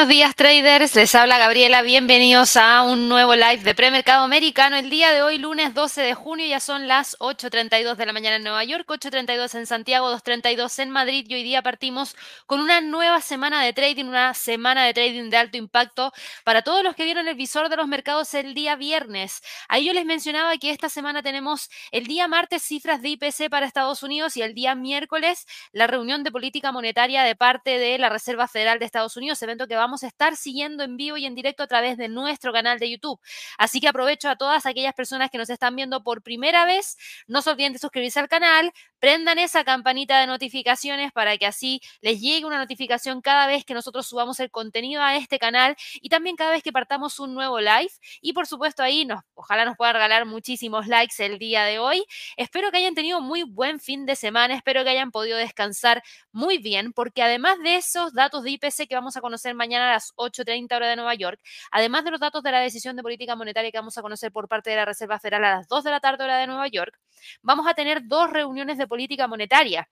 buenos días traders, les habla Gabriela, bienvenidos a un nuevo live de premercado americano. El día de hoy, lunes 12 de junio, ya son las 8.32 de la mañana en Nueva York, 8.32 en Santiago, 2.32 en Madrid y hoy día partimos con una nueva semana de trading, una semana de trading de alto impacto para todos los que vieron el visor de los mercados el día viernes. Ahí yo les mencionaba que esta semana tenemos el día martes cifras de IPC para Estados Unidos y el día miércoles la reunión de política monetaria de parte de la Reserva Federal de Estados Unidos, evento que vamos a estar siguiendo en vivo y en directo a través de nuestro canal de YouTube. Así que aprovecho a todas aquellas personas que nos están viendo por primera vez, no se olviden de suscribirse al canal, prendan esa campanita de notificaciones para que así les llegue una notificación cada vez que nosotros subamos el contenido a este canal y también cada vez que partamos un nuevo live. Y por supuesto ahí nos, ojalá nos pueda regalar muchísimos likes el día de hoy. Espero que hayan tenido muy buen fin de semana, espero que hayan podido descansar muy bien, porque además de esos datos de IPC que vamos a conocer mañana a las 8.30 hora de Nueva York, además de los datos de la decisión de política monetaria que vamos a conocer por parte de la Reserva Federal a las 2 de la tarde hora de Nueva York, vamos a tener dos reuniones de política monetaria.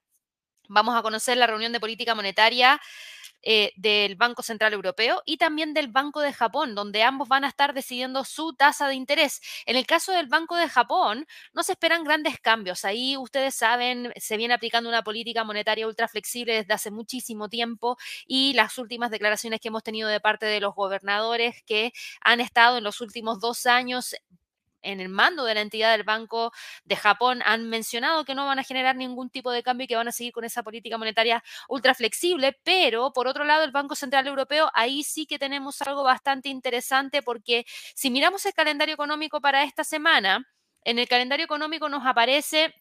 Vamos a conocer la reunión de política monetaria eh, del Banco Central Europeo y también del Banco de Japón, donde ambos van a estar decidiendo su tasa de interés. En el caso del Banco de Japón, no se esperan grandes cambios. Ahí ustedes saben, se viene aplicando una política monetaria ultra flexible desde hace muchísimo tiempo y las últimas declaraciones que hemos tenido de parte de los gobernadores que han estado en los últimos dos años en el mando de la entidad del Banco de Japón han mencionado que no van a generar ningún tipo de cambio y que van a seguir con esa política monetaria ultra flexible, pero por otro lado el Banco Central Europeo, ahí sí que tenemos algo bastante interesante porque si miramos el calendario económico para esta semana, en el calendario económico nos aparece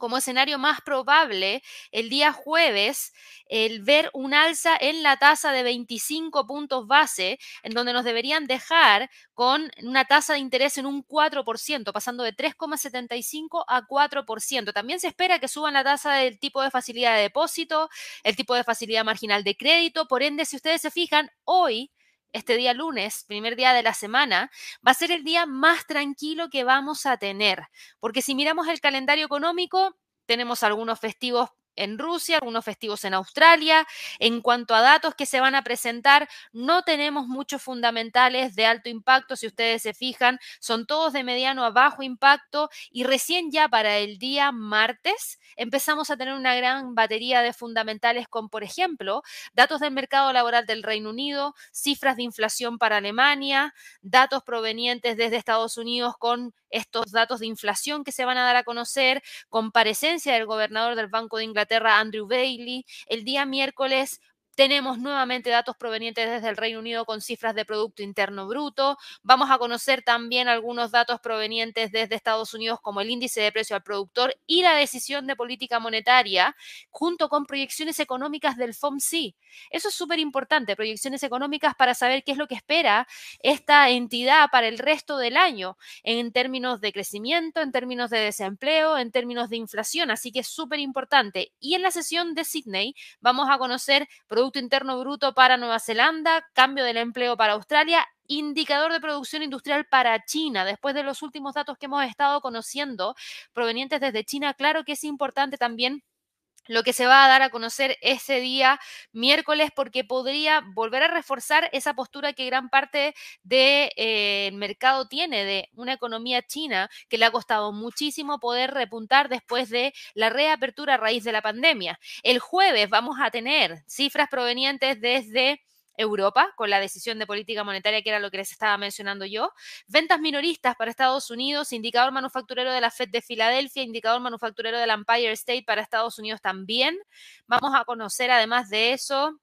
como escenario más probable el día jueves el ver un alza en la tasa de 25 puntos base, en donde nos deberían dejar con una tasa de interés en un 4%, pasando de 3,75 a 4%. También se espera que suban la tasa del tipo de facilidad de depósito, el tipo de facilidad marginal de crédito. Por ende, si ustedes se fijan, hoy este día lunes, primer día de la semana, va a ser el día más tranquilo que vamos a tener. Porque si miramos el calendario económico, tenemos algunos festivos en Rusia, algunos festivos en Australia. En cuanto a datos que se van a presentar, no tenemos muchos fundamentales de alto impacto, si ustedes se fijan, son todos de mediano a bajo impacto y recién ya para el día martes empezamos a tener una gran batería de fundamentales con, por ejemplo, datos del mercado laboral del Reino Unido, cifras de inflación para Alemania, datos provenientes desde Estados Unidos con estos datos de inflación que se van a dar a conocer, comparecencia del gobernador del Banco de Inglaterra, Andrew Bailey, el día miércoles tenemos nuevamente datos provenientes desde el Reino Unido con cifras de Producto Interno Bruto. Vamos a conocer también algunos datos provenientes desde Estados Unidos como el índice de precio al productor y la decisión de política monetaria junto con proyecciones económicas del FOMC. Eso es súper importante, proyecciones económicas para saber qué es lo que espera esta entidad para el resto del año en términos de crecimiento, en términos de desempleo, en términos de inflación. Así que es súper importante. Y en la sesión de Sydney vamos a conocer productos Interno Bruto para Nueva Zelanda, cambio del empleo para Australia, indicador de producción industrial para China. Después de los últimos datos que hemos estado conociendo provenientes desde China, claro que es importante también lo que se va a dar a conocer ese día miércoles porque podría volver a reforzar esa postura que gran parte del eh, mercado tiene de una economía china que le ha costado muchísimo poder repuntar después de la reapertura a raíz de la pandemia. El jueves vamos a tener cifras provenientes desde Europa, con la decisión de política monetaria, que era lo que les estaba mencionando yo. Ventas minoristas para Estados Unidos, indicador manufacturero de la Fed de Filadelfia, indicador manufacturero del Empire State para Estados Unidos también. Vamos a conocer, además de eso,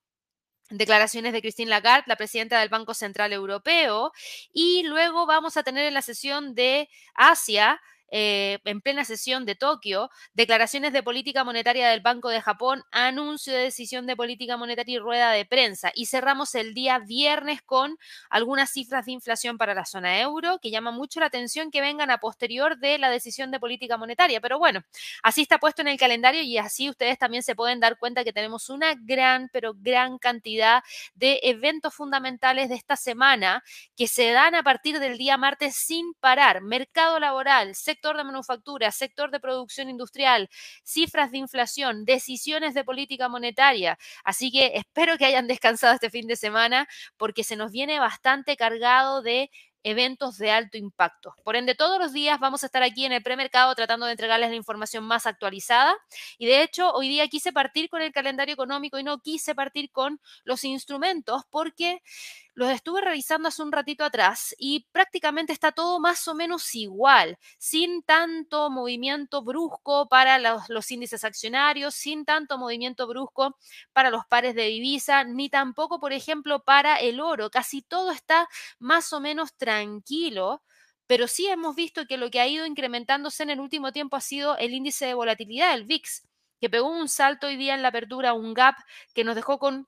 declaraciones de Christine Lagarde, la presidenta del Banco Central Europeo, y luego vamos a tener en la sesión de Asia eh, en plena sesión de Tokio, declaraciones de política monetaria del Banco de Japón, anuncio de decisión de política monetaria y rueda de prensa. Y cerramos el día viernes con algunas cifras de inflación para la zona euro, que llama mucho la atención que vengan a posterior de la decisión de política monetaria. Pero bueno, así está puesto en el calendario y así ustedes también se pueden dar cuenta que tenemos una gran, pero gran cantidad de eventos fundamentales de esta semana que se dan a partir del día martes sin parar. Mercado laboral, sector sector de manufactura, sector de producción industrial, cifras de inflación, decisiones de política monetaria. Así que espero que hayan descansado este fin de semana porque se nos viene bastante cargado de eventos de alto impacto. Por ende, todos los días vamos a estar aquí en el premercado tratando de entregarles la información más actualizada. Y de hecho, hoy día quise partir con el calendario económico y no quise partir con los instrumentos porque los estuve revisando hace un ratito atrás y prácticamente está todo más o menos igual, sin tanto movimiento brusco para los, los, índices accionarios, sin tanto movimiento brusco para los pares de divisa, ni tampoco, por ejemplo, para el oro. Casi todo está más o menos tranquilo pero sí hemos visto que lo que ha ido incrementándose en el último tiempo ha sido el índice de volatilidad, el VIX, que pegó un salto hoy día en la apertura, un gap que nos dejó con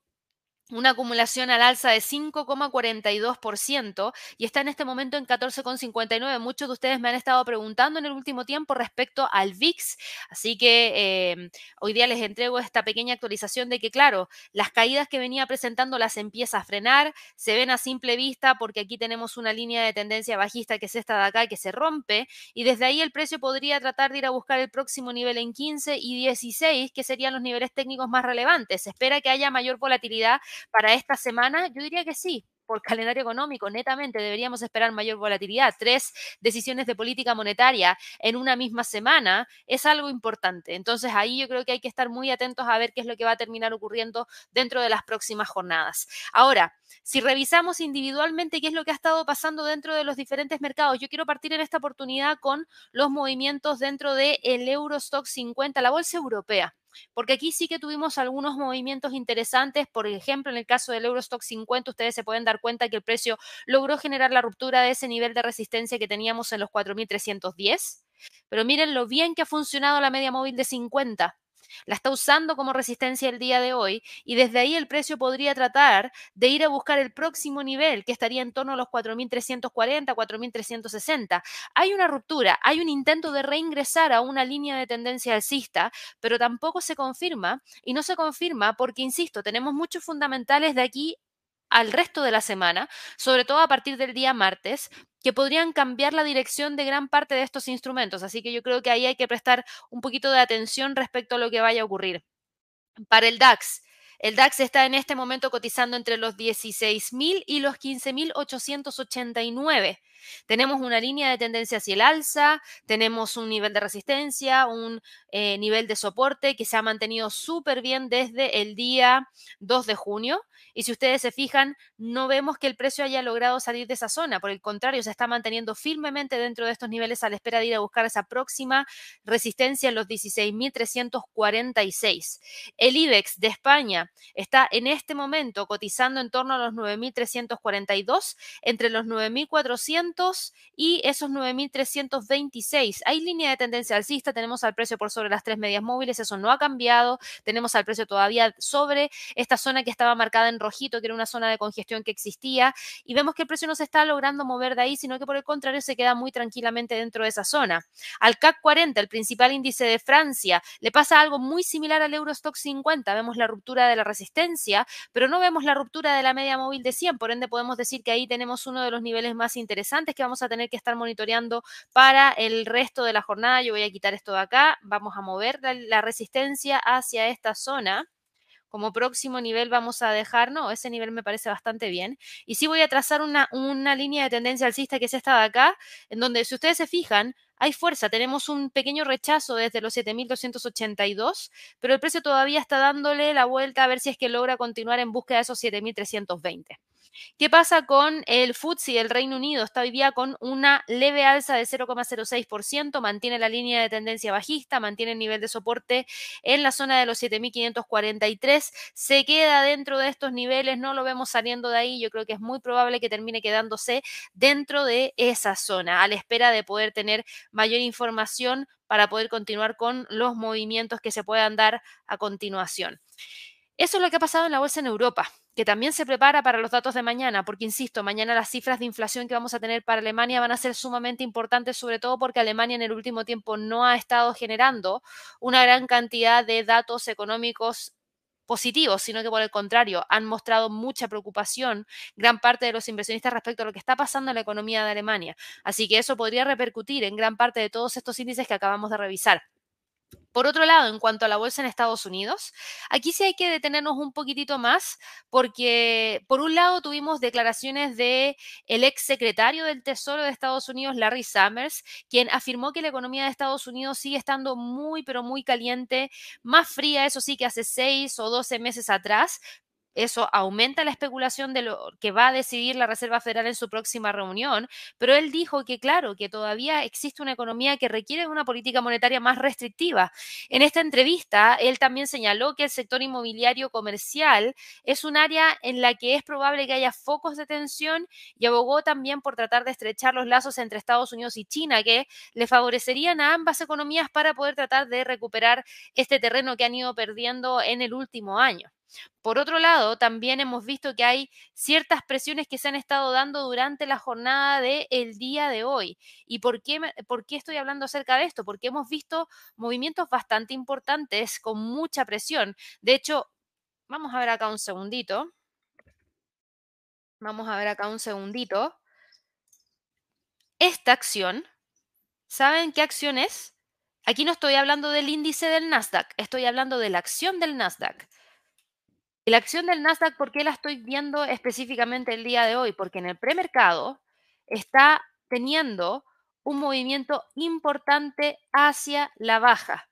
una acumulación al alza de 5,42% y está en este momento en 14,59. Muchos de ustedes me han estado preguntando en el último tiempo respecto al VIX, así que em, hoy día les entrego esta pequeña actualización de que, claro, las caídas que venía presentando las empieza a frenar, se ven a simple vista porque aquí tenemos una línea de tendencia bajista que es esta de acá que se rompe y desde ahí el precio podría tratar de ir a buscar el próximo nivel en 15 y 16, que serían los niveles técnicos más relevantes. Se espera que haya mayor volatilidad para esta semana, yo diría que sí, por calendario económico, netamente deberíamos esperar mayor volatilidad. Tres decisiones de política monetaria en una misma semana es algo importante. Entonces ahí yo creo que hay que estar muy atentos a ver qué es lo que va a terminar ocurriendo dentro de las próximas jornadas. Ahora, si revisamos individualmente qué es lo que ha estado pasando dentro de los diferentes mercados, yo quiero partir en esta oportunidad con los movimientos dentro del el Eurostock 50, la bolsa europea porque aquí sí que tuvimos algunos movimientos interesantes. Por ejemplo, en el caso del Eurostock 50, ustedes se pueden dar cuenta que el precio logró generar la ruptura de ese nivel de resistencia que teníamos en los 4.310. Pero miren lo bien que ha funcionado la media móvil de 50 la está usando como resistencia el día de hoy y desde ahí el precio podría tratar de ir a buscar el próximo nivel que estaría en torno a los 4.340, 4.360. Hay una ruptura, hay un intento de reingresar a una línea de tendencia alcista, pero tampoco se confirma y no se confirma porque, insisto, tenemos muchos fundamentales de aquí al resto de la semana, sobre todo a partir del día martes, que podrían cambiar la dirección de gran parte de estos instrumentos. Así que yo creo que ahí hay que prestar un poquito de atención respecto a lo que vaya a ocurrir. Para el DAX, el DAX está en este momento cotizando entre los 16.000 y los 15.889. Tenemos una línea de tendencia hacia el alza, tenemos un nivel de resistencia, un eh, nivel de soporte que se ha mantenido súper bien desde el día 2 de junio. Y si ustedes se fijan, no vemos que el precio haya logrado salir de esa zona. Por el contrario, se está manteniendo firmemente dentro de estos niveles a la espera de ir a buscar esa próxima resistencia en los 16.346. El IBEX de España está en este momento cotizando en torno a los 9.342, entre los 9.400 y esos 9.326. Hay línea de tendencia alcista, tenemos al precio por sobre las tres medias móviles, eso no ha cambiado, tenemos al precio todavía sobre esta zona que estaba marcada en rojito, que era una zona de congestión que existía, y vemos que el precio no se está logrando mover de ahí, sino que por el contrario se queda muy tranquilamente dentro de esa zona. Al CAC 40, el principal índice de Francia, le pasa algo muy similar al Eurostock 50, vemos la ruptura de la resistencia, pero no vemos la ruptura de la media móvil de 100, por ende podemos decir que ahí tenemos uno de los niveles más interesantes que vamos a tener que estar monitoreando para el resto de la jornada. Yo voy a quitar esto de acá, vamos a mover la, resistencia hacia esta zona. Como próximo nivel vamos a dejar, no, ese nivel me parece bastante bien. Y sí voy a trazar una, una línea de tendencia alcista que es esta de acá, en donde si ustedes se fijan, hay fuerza, tenemos un pequeño rechazo desde los 7.282, pero el precio todavía está dándole la vuelta a ver si es que logra continuar en búsqueda de esos 7.320. ¿Qué pasa con el FTSE? El Reino Unido está hoy día con una leve alza de 0,06%, mantiene la línea de tendencia bajista, mantiene el nivel de soporte en la zona de los 7.543, se queda dentro de estos niveles, no lo vemos saliendo de ahí, yo creo que es muy probable que termine quedándose dentro de esa zona, a la espera de poder tener mayor información para poder continuar con los movimientos que se puedan dar a continuación. Eso es lo que ha pasado en la bolsa en Europa, que también se prepara para los datos de mañana, porque, insisto, mañana las cifras de inflación que vamos a tener para Alemania van a ser sumamente importantes, sobre todo porque Alemania en el último tiempo no ha estado generando una gran cantidad de datos económicos positivos, sino que por el contrario han mostrado mucha preocupación gran parte de los inversionistas respecto a lo que está pasando en la economía de Alemania. Así que eso podría repercutir en gran parte de todos estos índices que acabamos de revisar. Por otro lado, en cuanto a la bolsa en Estados Unidos, aquí sí hay que detenernos un poquitito más porque por un lado tuvimos declaraciones de el ex secretario del Tesoro de Estados Unidos, Larry Summers, quien afirmó que la economía de Estados Unidos sigue estando muy pero muy caliente, más fría, eso sí, que hace seis o doce meses atrás, eso aumenta la especulación de lo que va a decidir la Reserva Federal en su próxima reunión, pero él dijo que claro, que todavía existe una economía que requiere una política monetaria más restrictiva. En esta entrevista, él también señaló que el sector inmobiliario comercial es un área en la que es probable que haya focos de tensión y abogó también por tratar de estrechar los lazos entre Estados Unidos y China, que le favorecerían a ambas economías para poder tratar de recuperar este terreno que han ido perdiendo en el último año. Por otro lado, también hemos visto que hay ciertas presiones que se han estado dando durante la jornada del el día de hoy. ¿Y por qué, por qué estoy hablando acerca de esto? Porque hemos visto movimientos bastante importantes con mucha presión. De hecho, vamos a ver acá un segundito. Vamos a ver acá un segundito. Esta acción, ¿saben qué acción es? Aquí no estoy hablando del índice del Nasdaq, estoy hablando de la acción del Nasdaq. La acción del Nasdaq, ¿por qué la estoy viendo específicamente el día de hoy? Porque en el premercado está teniendo un movimiento importante hacia la baja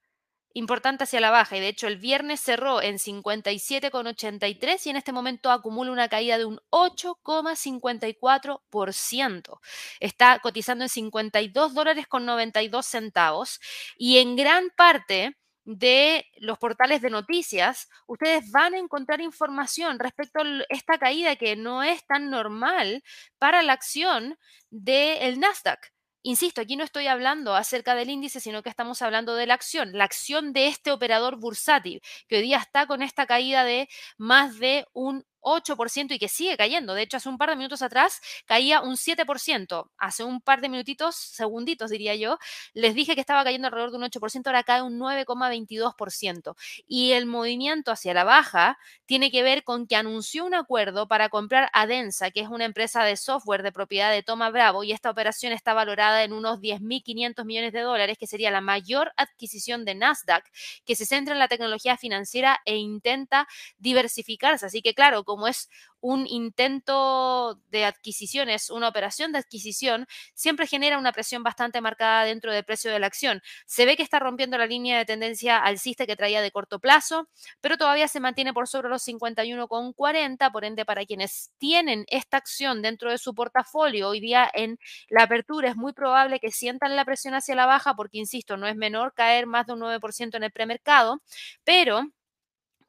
importante hacia la baja y de hecho el viernes cerró en 57,83 y en este momento acumula una caída de un 8,54%. Está cotizando en 52 dólares con 92 centavos y en gran parte de los portales de noticias, ustedes van a encontrar información respecto a esta caída que no es tan normal para la acción del Nasdaq. Insisto, aquí no estoy hablando acerca del índice, sino que estamos hablando de la acción, la acción de este operador bursátil, que hoy día está con esta caída de más de un 8% y que sigue cayendo. De hecho, hace un par de minutos atrás caía un 7%. Hace un par de minutitos, segunditos diría yo, les dije que estaba cayendo alrededor de un 8%, ahora cae un 9,22%. Y el movimiento hacia la baja tiene que ver con que anunció un acuerdo para comprar Adensa, que es una empresa de software de propiedad de Toma Bravo, y esta operación está valorada en unos 10.500 millones de dólares, que sería la mayor adquisición de Nasdaq, que se centra en la tecnología financiera e intenta diversificarse. Así que claro, como es un intento de adquisición, es una operación de adquisición, siempre genera una presión bastante marcada dentro del precio de la acción. Se ve que está rompiendo la línea de tendencia alcista que traía de corto plazo, pero todavía se mantiene por sobre los 51,40, por ende para quienes tienen esta acción dentro de su portafolio hoy día en la apertura es muy probable que sientan la presión hacia la baja porque, insisto, no es menor caer más de un 9% en el premercado, pero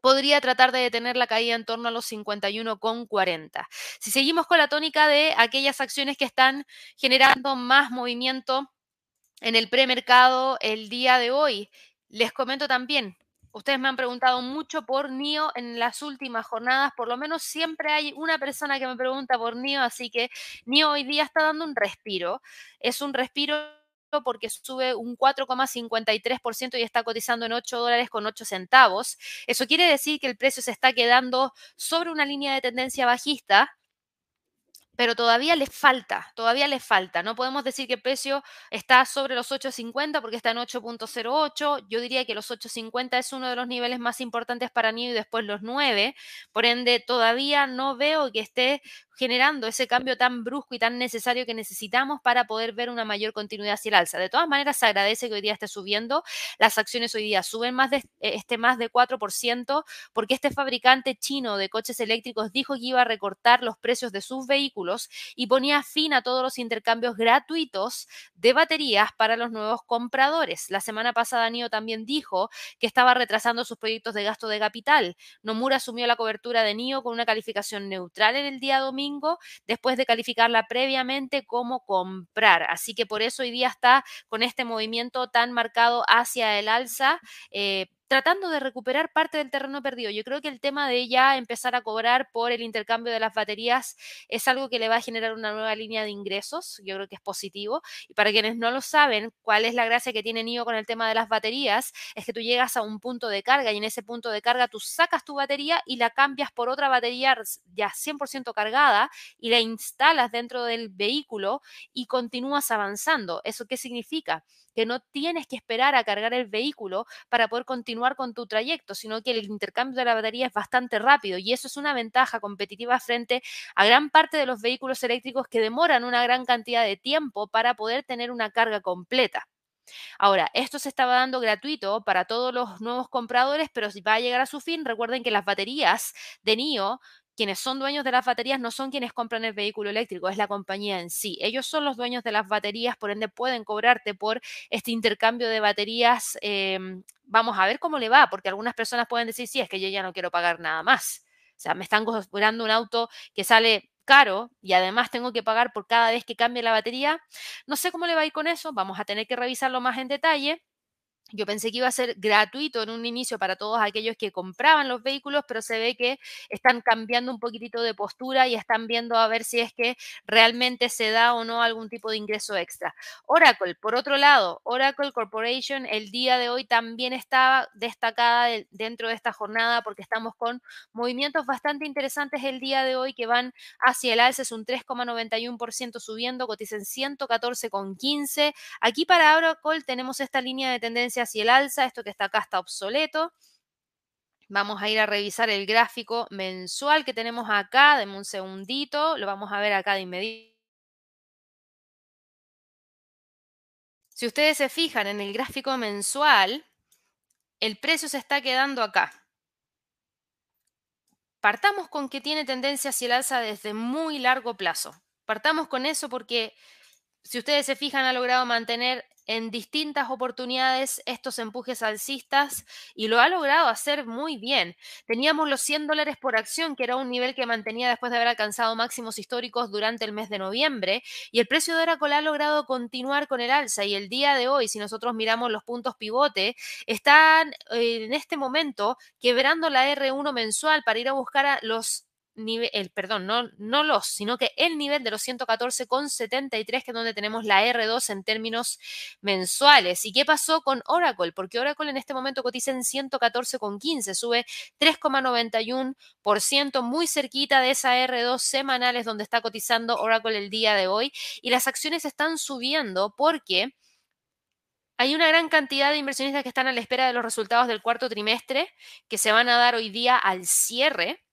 podría tratar de detener la caída en torno a los 51,40. Si seguimos con la tónica de aquellas acciones que están generando más movimiento en el premercado el día de hoy, les comento también, ustedes me han preguntado mucho por NIO en las últimas jornadas, por lo menos siempre hay una persona que me pregunta por NIO, así que NIO hoy día está dando un respiro, es un respiro porque sube un 4,53% y está cotizando en 8 dólares con 8 centavos. Eso quiere decir que el precio se está quedando sobre una línea de tendencia bajista pero todavía le falta, todavía le falta. No podemos decir que el precio está sobre los 8.50 porque está en 8.08. Yo diría que los 8.50 es uno de los niveles más importantes para NIO y después los 9. Por ende, todavía no veo que esté generando ese cambio tan brusco y tan necesario que necesitamos para poder ver una mayor continuidad hacia el alza. De todas maneras, se agradece que hoy día esté subiendo. Las acciones hoy día suben más de este más de 4% porque este fabricante chino de coches eléctricos dijo que iba a recortar los precios de sus vehículos y ponía fin a todos los intercambios gratuitos de baterías para los nuevos compradores. La semana pasada NIO también dijo que estaba retrasando sus proyectos de gasto de capital. Nomura asumió la cobertura de NIO con una calificación neutral en el día domingo después de calificarla previamente como comprar. Así que por eso hoy día está con este movimiento tan marcado hacia el alza. Eh, tratando de recuperar parte del terreno perdido. Yo creo que el tema de ya empezar a cobrar por el intercambio de las baterías es algo que le va a generar una nueva línea de ingresos. Yo creo que es positivo. Y para quienes no lo saben, cuál es la gracia que tiene NIO con el tema de las baterías, es que tú llegas a un punto de carga y en ese punto de carga tú sacas tu batería y la cambias por otra batería ya 100% cargada y la instalas dentro del vehículo y continúas avanzando. ¿Eso qué significa? que no tienes que esperar a cargar el vehículo para poder continuar con tu trayecto, sino que el intercambio de la batería es bastante rápido y eso es una ventaja competitiva frente a gran parte de los vehículos eléctricos que demoran una gran cantidad de tiempo para poder tener una carga completa. Ahora, esto se estaba dando gratuito para todos los nuevos compradores, pero si va a llegar a su fin, recuerden que las baterías de NIO quienes son dueños de las baterías no son quienes compran el vehículo eléctrico, es la compañía en sí. Ellos son los dueños de las baterías, por ende pueden cobrarte por este intercambio de baterías. Em, vamos a ver cómo le va, porque algunas personas pueden decir, sí, es que yo ya no quiero pagar nada más. O sea, me están cobrando un auto que sale caro y además tengo que pagar por cada vez que cambie la batería. No sé cómo le va a ir con eso, vamos a tener que revisarlo más en detalle. Yo pensé que iba a ser gratuito en un inicio para todos aquellos que compraban los vehículos, pero se ve que están cambiando un poquitito de postura y están viendo a ver si es que realmente se da o no algún tipo de ingreso extra. Oracle, por otro lado, Oracle Corporation el día de hoy también estaba destacada dentro de esta jornada porque estamos con movimientos bastante interesantes el día de hoy que van hacia el alza, es un 3,91% subiendo, cotizan 114,15. Aquí para Oracle tenemos esta línea de tendencia hacia el alza, esto que está acá está obsoleto. Vamos a ir a revisar el gráfico mensual que tenemos acá, denme un segundito, lo vamos a ver acá de inmediato. Si ustedes se fijan en el gráfico mensual, el precio se está quedando acá. Partamos con que tiene tendencia hacia el alza desde muy largo plazo. Partamos con eso porque si ustedes se fijan ha logrado mantener en distintas oportunidades estos empujes alcistas y lo ha logrado hacer muy bien. Teníamos los 100 dólares por acción, que era un nivel que mantenía después de haber alcanzado máximos históricos durante el mes de noviembre, y el precio de Oracle ha logrado continuar con el alza y el día de hoy, si nosotros miramos los puntos pivote, están eh, en este momento quebrando la R1 mensual para ir a buscar a los el, perdón, no, no los, sino que el nivel de los 114,73, que es donde tenemos la R2 en términos mensuales. ¿Y qué pasó con Oracle? Porque Oracle en este momento cotiza en 114,15, sube 3,91%, muy cerquita de esa R2 semanales donde está cotizando Oracle el día de hoy. Y las acciones están subiendo porque... Hay una gran cantidad de inversionistas que están a la espera de los resultados del cuarto trimestre que se van a dar hoy día al cierre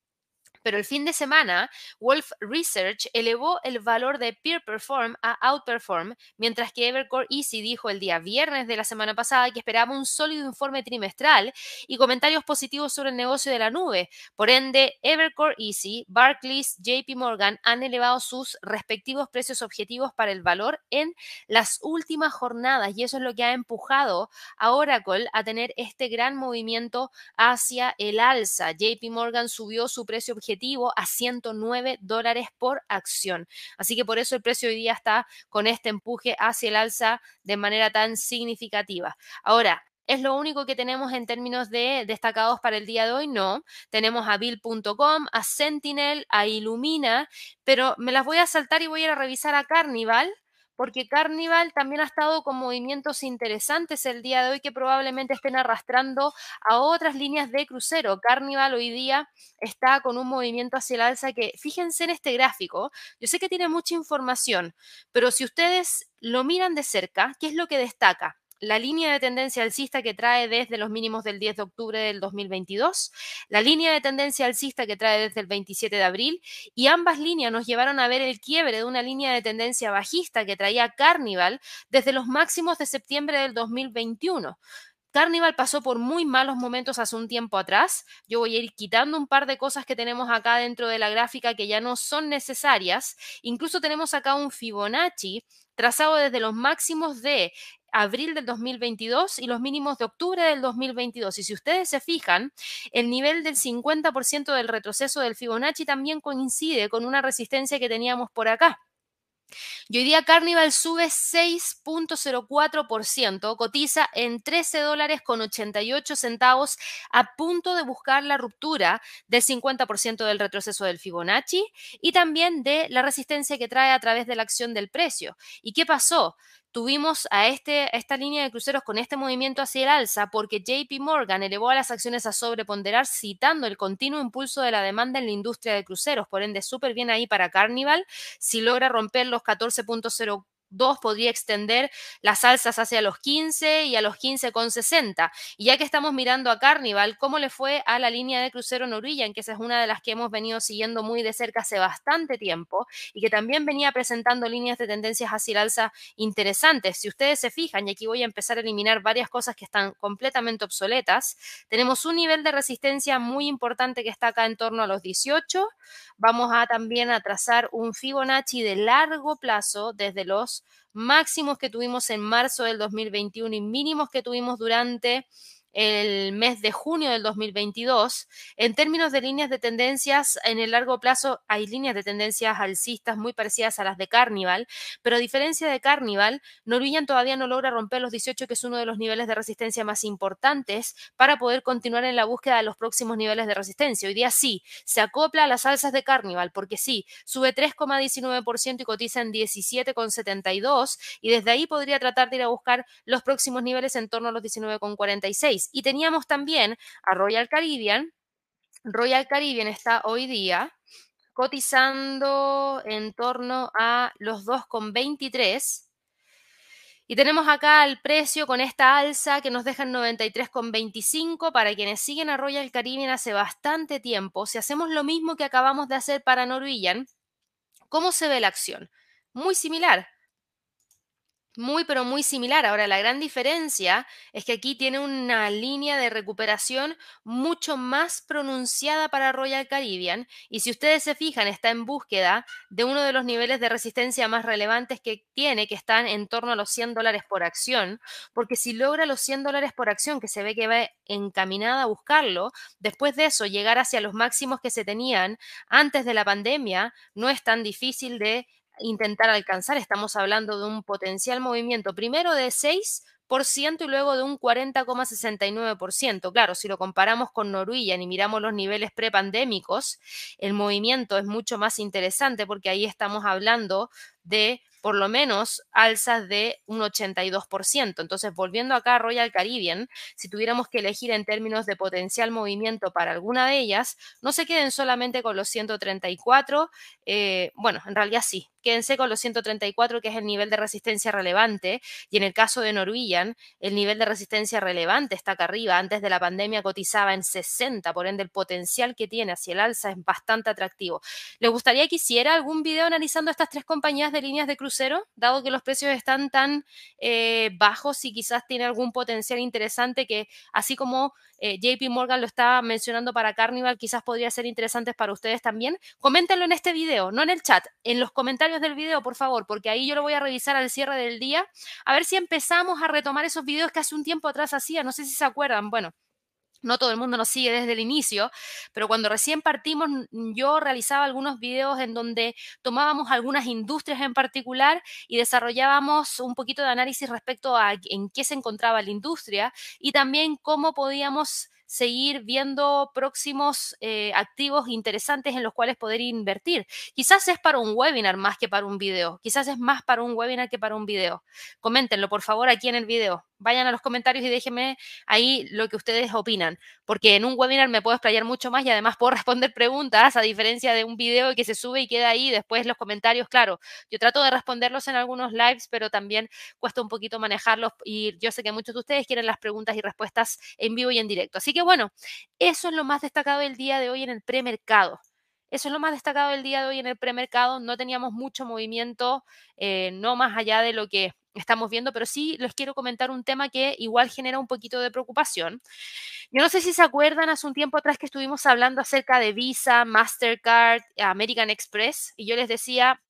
pero el fin de semana, Wolf Research elevó el valor de Peer Perform a Outperform, mientras que Evercore Easy dijo el día viernes de la semana pasada que esperaba un sólido informe trimestral y comentarios positivos sobre el negocio de la nube. Por ende, Evercore Easy, Barclays, JP Morgan han elevado sus respectivos precios objetivos para el valor en las últimas jornadas y eso es lo que ha empujado a Oracle a tener este gran movimiento hacia el alza. JP Morgan subió su precio objetivo a 109 dólares por acción. Así que por eso el precio hoy día está con este empuje hacia el alza de manera tan significativa. Ahora, ¿Es lo único que tenemos en términos de destacados para el día de hoy? No. Tenemos a Bill.com, a Sentinel, a Illumina, pero me las voy a saltar y voy a ir a revisar a Carnival porque Carnival también ha estado con movimientos interesantes el día de hoy que probablemente estén arrastrando a otras líneas de crucero. Carnival hoy día está con un movimiento hacia el alza que, fíjense en este gráfico, yo sé que tiene mucha información, pero si ustedes lo miran de cerca, ¿qué es lo que destaca? La línea de tendencia alcista que trae desde los mínimos del 10 de octubre del 2022, la línea de tendencia alcista que trae desde el 27 de abril, y ambas líneas nos llevaron a ver el quiebre de una línea de tendencia bajista que traía Carnival desde los máximos de septiembre del 2021. Carnival pasó por muy malos momentos hace un tiempo atrás. Yo voy a ir quitando un par de cosas que tenemos acá dentro de la gráfica que ya no son necesarias. Incluso tenemos acá un Fibonacci trazado desde los máximos de abril del 2022 y los mínimos de octubre del 2022. Y si ustedes se fijan, el nivel del 50% del retroceso del Fibonacci también coincide con una resistencia que teníamos por acá. Y hoy día Carnival sube 6.04%, cotiza en 13 dólares con 88 centavos, a punto de buscar la ruptura del 50% del retroceso del Fibonacci y también de la resistencia que trae a través de la acción del precio. ¿Y qué pasó? Tuvimos a, este, esta línea de cruceros con este movimiento hacia el alza porque JP Morgan elevó a las acciones a sobreponderar citando el continuo impulso de la demanda en la industria de cruceros. Por ende, súper bien ahí para Carnival. Si logra romper los 14.0 2 podría extender las alzas hacia los 15 y a los 15,60. Y ya que estamos mirando a Carnival, ¿cómo le fue a la línea de crucero Norwegian? Que esa es una de las que hemos venido siguiendo muy de cerca hace bastante tiempo y que también venía presentando líneas de tendencias hacia el alza interesantes. Si ustedes se fijan, y aquí voy a empezar a eliminar varias cosas que están completamente obsoletas, tenemos un nivel de resistencia muy importante que está acá en torno a los 18. Vamos a también a trazar un Fibonacci de largo plazo desde los máximos que tuvimos en marzo del 2021 y mínimos que tuvimos durante el mes de junio del 2022. En términos de líneas de tendencias, en el largo plazo hay líneas de tendencias alcistas muy parecidas a las de Carnival, pero a diferencia de Carnival, Norwegian todavía no logra romper los 18, que es uno de los niveles de resistencia más importantes para poder continuar en la búsqueda de los próximos niveles de resistencia. Hoy día sí, se acopla a las alzas de Carnival, porque sí, sube 3,19% y cotiza en 17,72 y desde ahí podría tratar de ir a buscar los próximos niveles en torno a los 19,46. Y teníamos también a Royal Caribbean. Royal Caribbean está hoy día cotizando en torno a los 2,23. Y tenemos acá el precio con esta alza que nos deja en 93,25 para quienes siguen a Royal Caribbean hace bastante tiempo. Si hacemos lo mismo que acabamos de hacer para Norwegian, ¿cómo se ve la acción? Muy similar. Muy, pero muy similar. Ahora, la gran diferencia es que aquí tiene una línea de recuperación mucho más pronunciada para Royal Caribbean y si ustedes se fijan, está en búsqueda de uno de los niveles de resistencia más relevantes que tiene, que están en torno a los 100 dólares por acción, porque si logra los 100 dólares por acción, que se ve que va encaminada a buscarlo, después de eso llegar hacia los máximos que se tenían antes de la pandemia, no es tan difícil de intentar alcanzar. Estamos hablando de un potencial movimiento primero de 6 y luego de un 40,69%. Claro, si lo comparamos con Norwegian y miramos los niveles prepandémicos, el movimiento es mucho más interesante porque ahí estamos hablando de por lo menos alzas de un 82%. Entonces, volviendo acá a Royal Caribbean, si tuviéramos que elegir en términos de potencial movimiento para alguna de ellas, no se queden solamente con los 134, eh, bueno, en realidad sí, quédense con los 134, que es el nivel de resistencia relevante, y en el caso de El nivel de resistencia relevante está acá arriba, antes de la pandemia cotizaba en 60, por ende el potencial que tiene hacia el alza es bastante atractivo. ¿Les gustaría que hiciera algún video analizando estas tres compañías de líneas de crucero, dado que los precios están tan eh, bajos y quizás tiene algún potencial interesante que, así como eh, JP Morgan lo estaba mencionando para Carnival, quizás podría ser interesante para ustedes también. Coméntenlo en este video, no en el chat, en los comentarios del video, por favor, porque ahí yo lo voy a revisar al cierre del día, a ver si empezamos a retomar esos videos que hace un tiempo atrás hacía, no sé si se acuerdan, bueno. No todo el mundo nos sigue desde el inicio, pero cuando recién partimos yo realizaba algunos videos en donde tomábamos algunas industrias en particular y desarrollábamos un poquito de análisis respecto a en qué se encontraba la industria y también cómo podíamos seguir viendo próximos eh, activos interesantes en los cuales poder invertir. Quizás es para un webinar más que para un video. Quizás es más para un webinar que para un video. Coméntenlo, por favor, aquí en el video vayan a los comentarios y déjenme ahí lo que ustedes opinan, porque en un webinar me puedo explayar mucho más y además puedo responder preguntas, a diferencia de un video que se sube y queda ahí, después los comentarios, claro, yo trato de responderlos en algunos lives, pero también cuesta un poquito manejarlos y yo sé que muchos de ustedes quieren las preguntas y respuestas en vivo y en directo. Así que bueno, eso es lo más destacado del día de hoy en el premercado. Eso es lo más destacado del día de hoy en el premercado. No teníamos mucho movimiento, eh, no más allá de lo que estamos viendo, pero sí les quiero comentar un tema que igual genera un poquito de preocupación. Yo no sé si se acuerdan hace un tiempo atrás que estuvimos hablando acerca de Visa, Mastercard, American Express, y yo les decía,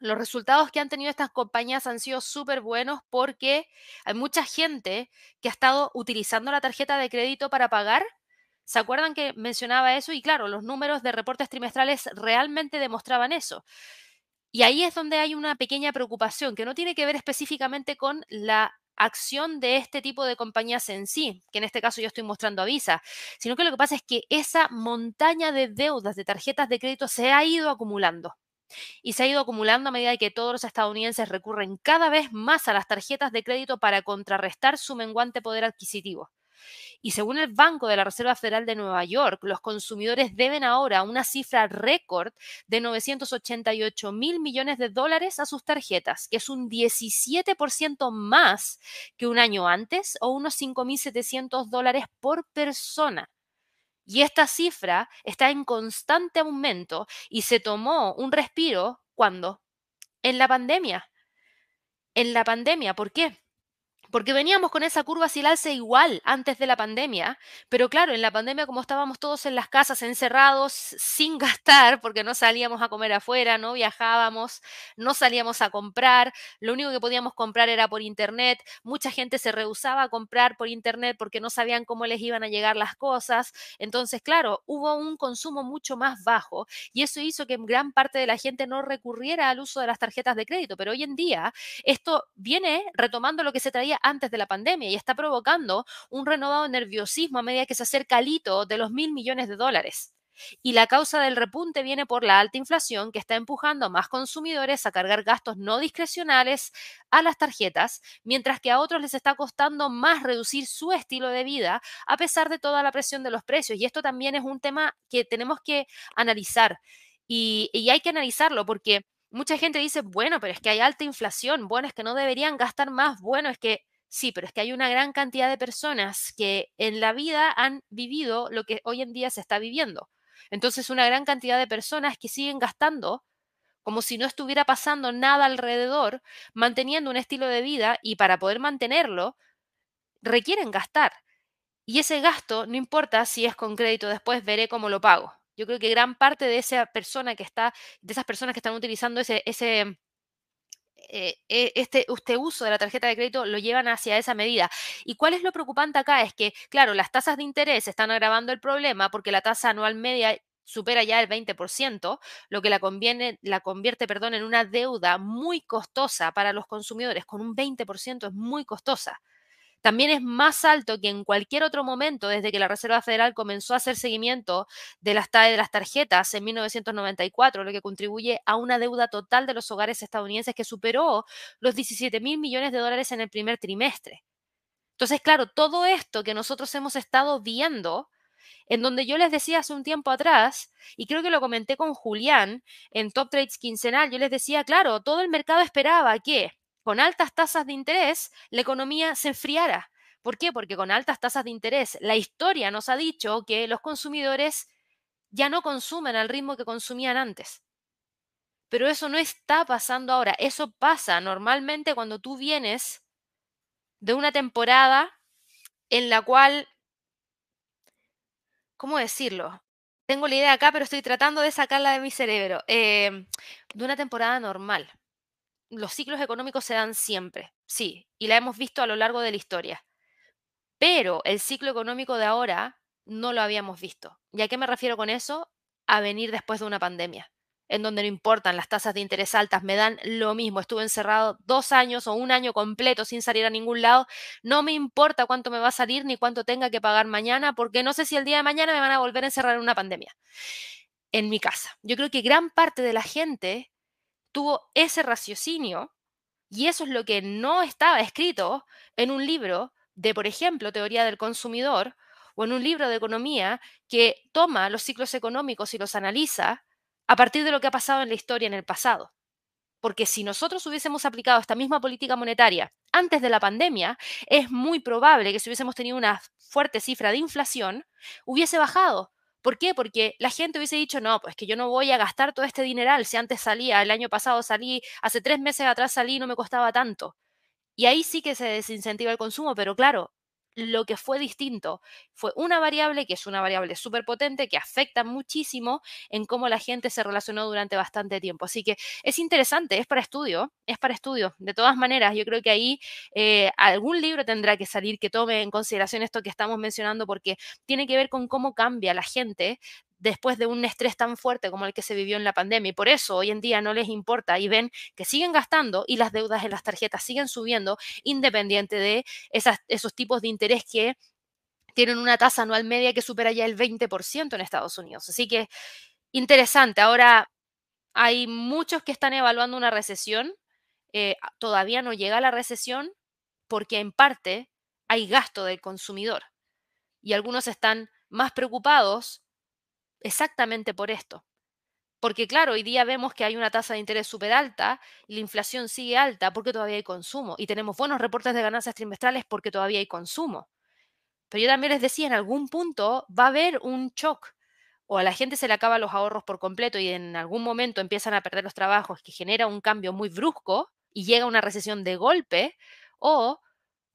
los resultados que han tenido estas compañías han sido súper buenos porque hay mucha gente que ha estado utilizando la tarjeta de crédito para pagar. ¿Se acuerdan que mencionaba eso? Y claro, los números de reportes trimestrales realmente demostraban eso. Y ahí es donde hay una pequeña preocupación que no tiene que ver específicamente con la acción de este tipo de compañías en sí, que en este caso yo estoy mostrando a Visa, sino que lo que pasa es que esa montaña de deudas de tarjetas de crédito se ha ido acumulando. Y se ha ido acumulando a medida que todos los estadounidenses recurren cada vez más a las tarjetas de crédito para contrarrestar su menguante poder adquisitivo. Y según el Banco de la Reserva Federal de Nueva York, los consumidores deben ahora una cifra récord de 988 mil millones de dólares a sus tarjetas, que es un 17% más que un año antes o unos 5.700 dólares por persona. Y esta cifra está en constante aumento y se tomó un respiro cuando? En la pandemia. En la pandemia, ¿por qué? Porque veníamos con esa curva hacia igual antes de la pandemia, pero claro, en la pandemia como estábamos todos en las casas encerrados sin gastar, porque no salíamos a comer afuera, no viajábamos, no salíamos a comprar, lo único que podíamos comprar era por internet, mucha gente se rehusaba a comprar por internet porque no sabían cómo les iban a llegar las cosas, entonces claro, hubo un consumo mucho más bajo y eso hizo que gran parte de la gente no recurriera al uso de las tarjetas de crédito, pero hoy en día esto viene retomando lo que se traía antes de la pandemia y está provocando un renovado nerviosismo a medida que se acerca al hito de los mil millones de dólares. Y la causa del repunte viene por la alta inflación que está empujando a más consumidores a cargar gastos no discrecionales a las tarjetas, mientras que a otros les está costando más reducir su estilo de vida a pesar de toda la presión de los precios. Y esto también es un tema que tenemos que analizar. Y hay que analizarlo porque mucha gente dice, bueno, pero es que hay alta inflación, bueno, es que no deberían gastar más, bueno, es que Sí, pero es que hay una gran cantidad de personas que en la vida han vivido lo que hoy en día se está viviendo. Entonces, una gran cantidad de personas que siguen gastando como si no estuviera pasando nada alrededor, manteniendo un estilo de vida y para poder mantenerlo, requieren gastar. Y ese gasto, no importa si es con crédito, después veré cómo lo pago. Yo creo que gran parte de esa persona que está, de esas personas que están utilizando ese, ese eh, eh, este, este uso de la tarjeta de crédito lo llevan hacia esa medida. ¿Y cuál es lo preocupante acá? Es que, claro, las tasas de interés están agravando el problema porque la tasa anual media supera ya el 20%, lo que la, conviene, la convierte perdón, en una deuda muy costosa para los consumidores. Con un 20% es muy costosa también es más alto que en cualquier otro momento desde que la Reserva Federal comenzó a hacer seguimiento de las, de las tarjetas en 1994, lo que contribuye a una deuda total de los hogares estadounidenses que superó los 17 mil millones de dólares en el primer trimestre. Entonces, claro, todo esto que nosotros hemos estado viendo, en donde yo les decía hace un tiempo atrás, y creo que lo comenté con Julián en Top Trades quincenal, yo les decía, claro, todo el mercado esperaba que con altas tasas de interés la economía se enfriara. ¿Por qué? Porque con altas tasas de interés la historia nos ha dicho que los consumidores ya no consumen al ritmo que consumían antes. Pero eso no está pasando ahora. Eso pasa normalmente cuando tú vienes de una temporada en la cual, ¿cómo decirlo? Tengo la idea acá, pero estoy tratando de sacarla de mi cerebro. Eh, de una temporada normal los ciclos económicos se dan siempre, sí, y la hemos visto a lo largo de la historia. Pero el ciclo económico de ahora no lo habíamos visto. ¿Y a qué me refiero con eso? A venir después de una pandemia, en donde no importan las tasas de interés altas, me dan lo mismo. Estuve encerrado dos años o un año completo sin salir a ningún lado. No me importa cuánto me va a salir ni cuánto tenga que pagar mañana, porque no sé si el día de mañana me van a volver a encerrar en una pandemia. En mi casa. Yo creo que gran parte de la gente tuvo ese raciocinio y eso es lo que no estaba escrito en un libro de, por ejemplo, teoría del consumidor o en un libro de economía que toma los ciclos económicos y los analiza a partir de lo que ha pasado en la historia en el pasado. Porque si nosotros hubiésemos aplicado esta misma política monetaria antes de la pandemia, es muy probable que si hubiésemos tenido una fuerte cifra de inflación, hubiese bajado, ¿Por qué? Porque la gente hubiese dicho, no, pues que yo no voy a gastar todo este dineral. Si antes salía, el año pasado salí, hace tres meses atrás salí no me costaba tanto. Y ahí sí que se desincentiva el consumo, pero claro, lo que fue distinto fue una variable que es una variable súper potente que afecta muchísimo en cómo la gente se relacionó durante bastante tiempo. Así que es interesante, es para estudio, es para estudio. De todas maneras, yo creo que ahí eh, algún libro tendrá que salir que tome en consideración esto que estamos mencionando porque tiene que ver con cómo cambia la gente después de un estrés tan fuerte como el que se vivió en la pandemia. Y por eso hoy en día no les importa y ven que siguen gastando y las deudas en las tarjetas siguen subiendo independiente de esos tipos de interés que tienen una tasa anual media que supera ya el 20% en Estados Unidos. Así que interesante. Ahora, hay muchos que están evaluando una recesión. Eh, todavía no llega la recesión porque en parte hay gasto del consumidor. Y algunos están más preocupados exactamente por esto. Porque claro, hoy día vemos que hay una tasa de interés súper alta y la inflación sigue alta porque todavía hay consumo. Y tenemos buenos reportes de ganancias trimestrales porque todavía hay consumo. Pero yo también les decía, en algún punto va a haber un shock. O a la gente se le acaban los ahorros por completo y en algún momento empiezan a perder los trabajos, que genera un cambio muy brusco y llega una recesión de golpe. O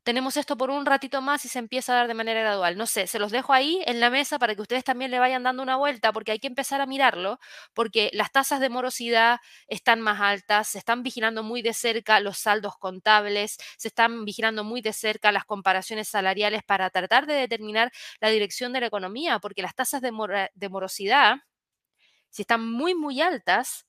tenemos esto por un ratito más y se empieza a dar de manera gradual. No sé, se los dejo ahí en la mesa para que ustedes también le vayan dando una vuelta, porque hay que empezar a mirarlo, porque las tasas de morosidad están más altas, se están vigilando muy de cerca los saldos contables, se están vigilando muy de cerca las comparaciones salariales para tratar de determinar la dirección de la economía, porque las tasas de, morosidad, si están muy, muy altas,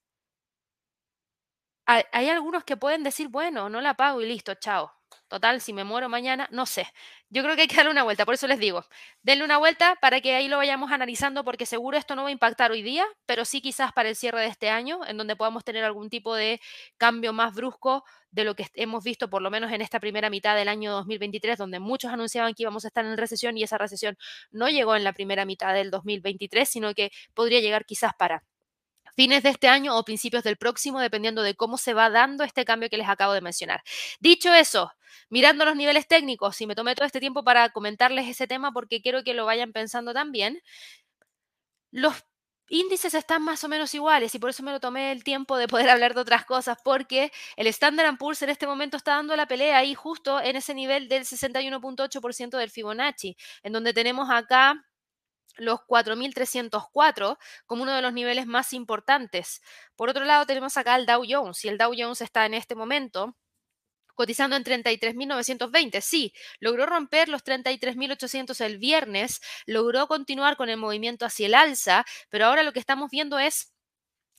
hay, hay algunos que pueden decir, bueno, no la pago y listo, chao Total, si me muero mañana, no sé. Yo creo que hay que darle una vuelta, por eso les digo, denle una vuelta para que ahí lo vayamos analizando, porque seguro esto no va a impactar hoy día, pero sí quizás para el cierre de este año, en donde podamos tener algún tipo de cambio más brusco de lo que hemos visto por lo menos en esta primera mitad del año 2023, donde muchos anunciaban que íbamos a estar en recesión y esa recesión no llegó en la primera mitad del 2023, sino que podría llegar quizás para fines de este año o principios del próximo, dependiendo de cómo se va dando este cambio que les acabo de mencionar. Dicho eso, mirando los niveles técnicos, y me tomé todo este tiempo para comentarles ese tema porque quiero que lo vayan pensando también, los índices están más o menos iguales y por eso me lo tomé el tiempo de poder hablar de otras cosas, porque el Standard Poor's en este momento está dando la pelea ahí justo en ese nivel del 61.8% del Fibonacci, en donde tenemos acá los 4.304 como uno de los niveles más importantes. Por otro lado, tenemos acá el Dow Jones y el Dow Jones está en este momento cotizando en 33.920. Sí, logró romper los 33.800 el viernes, logró continuar con el movimiento hacia el alza, pero ahora lo que estamos viendo es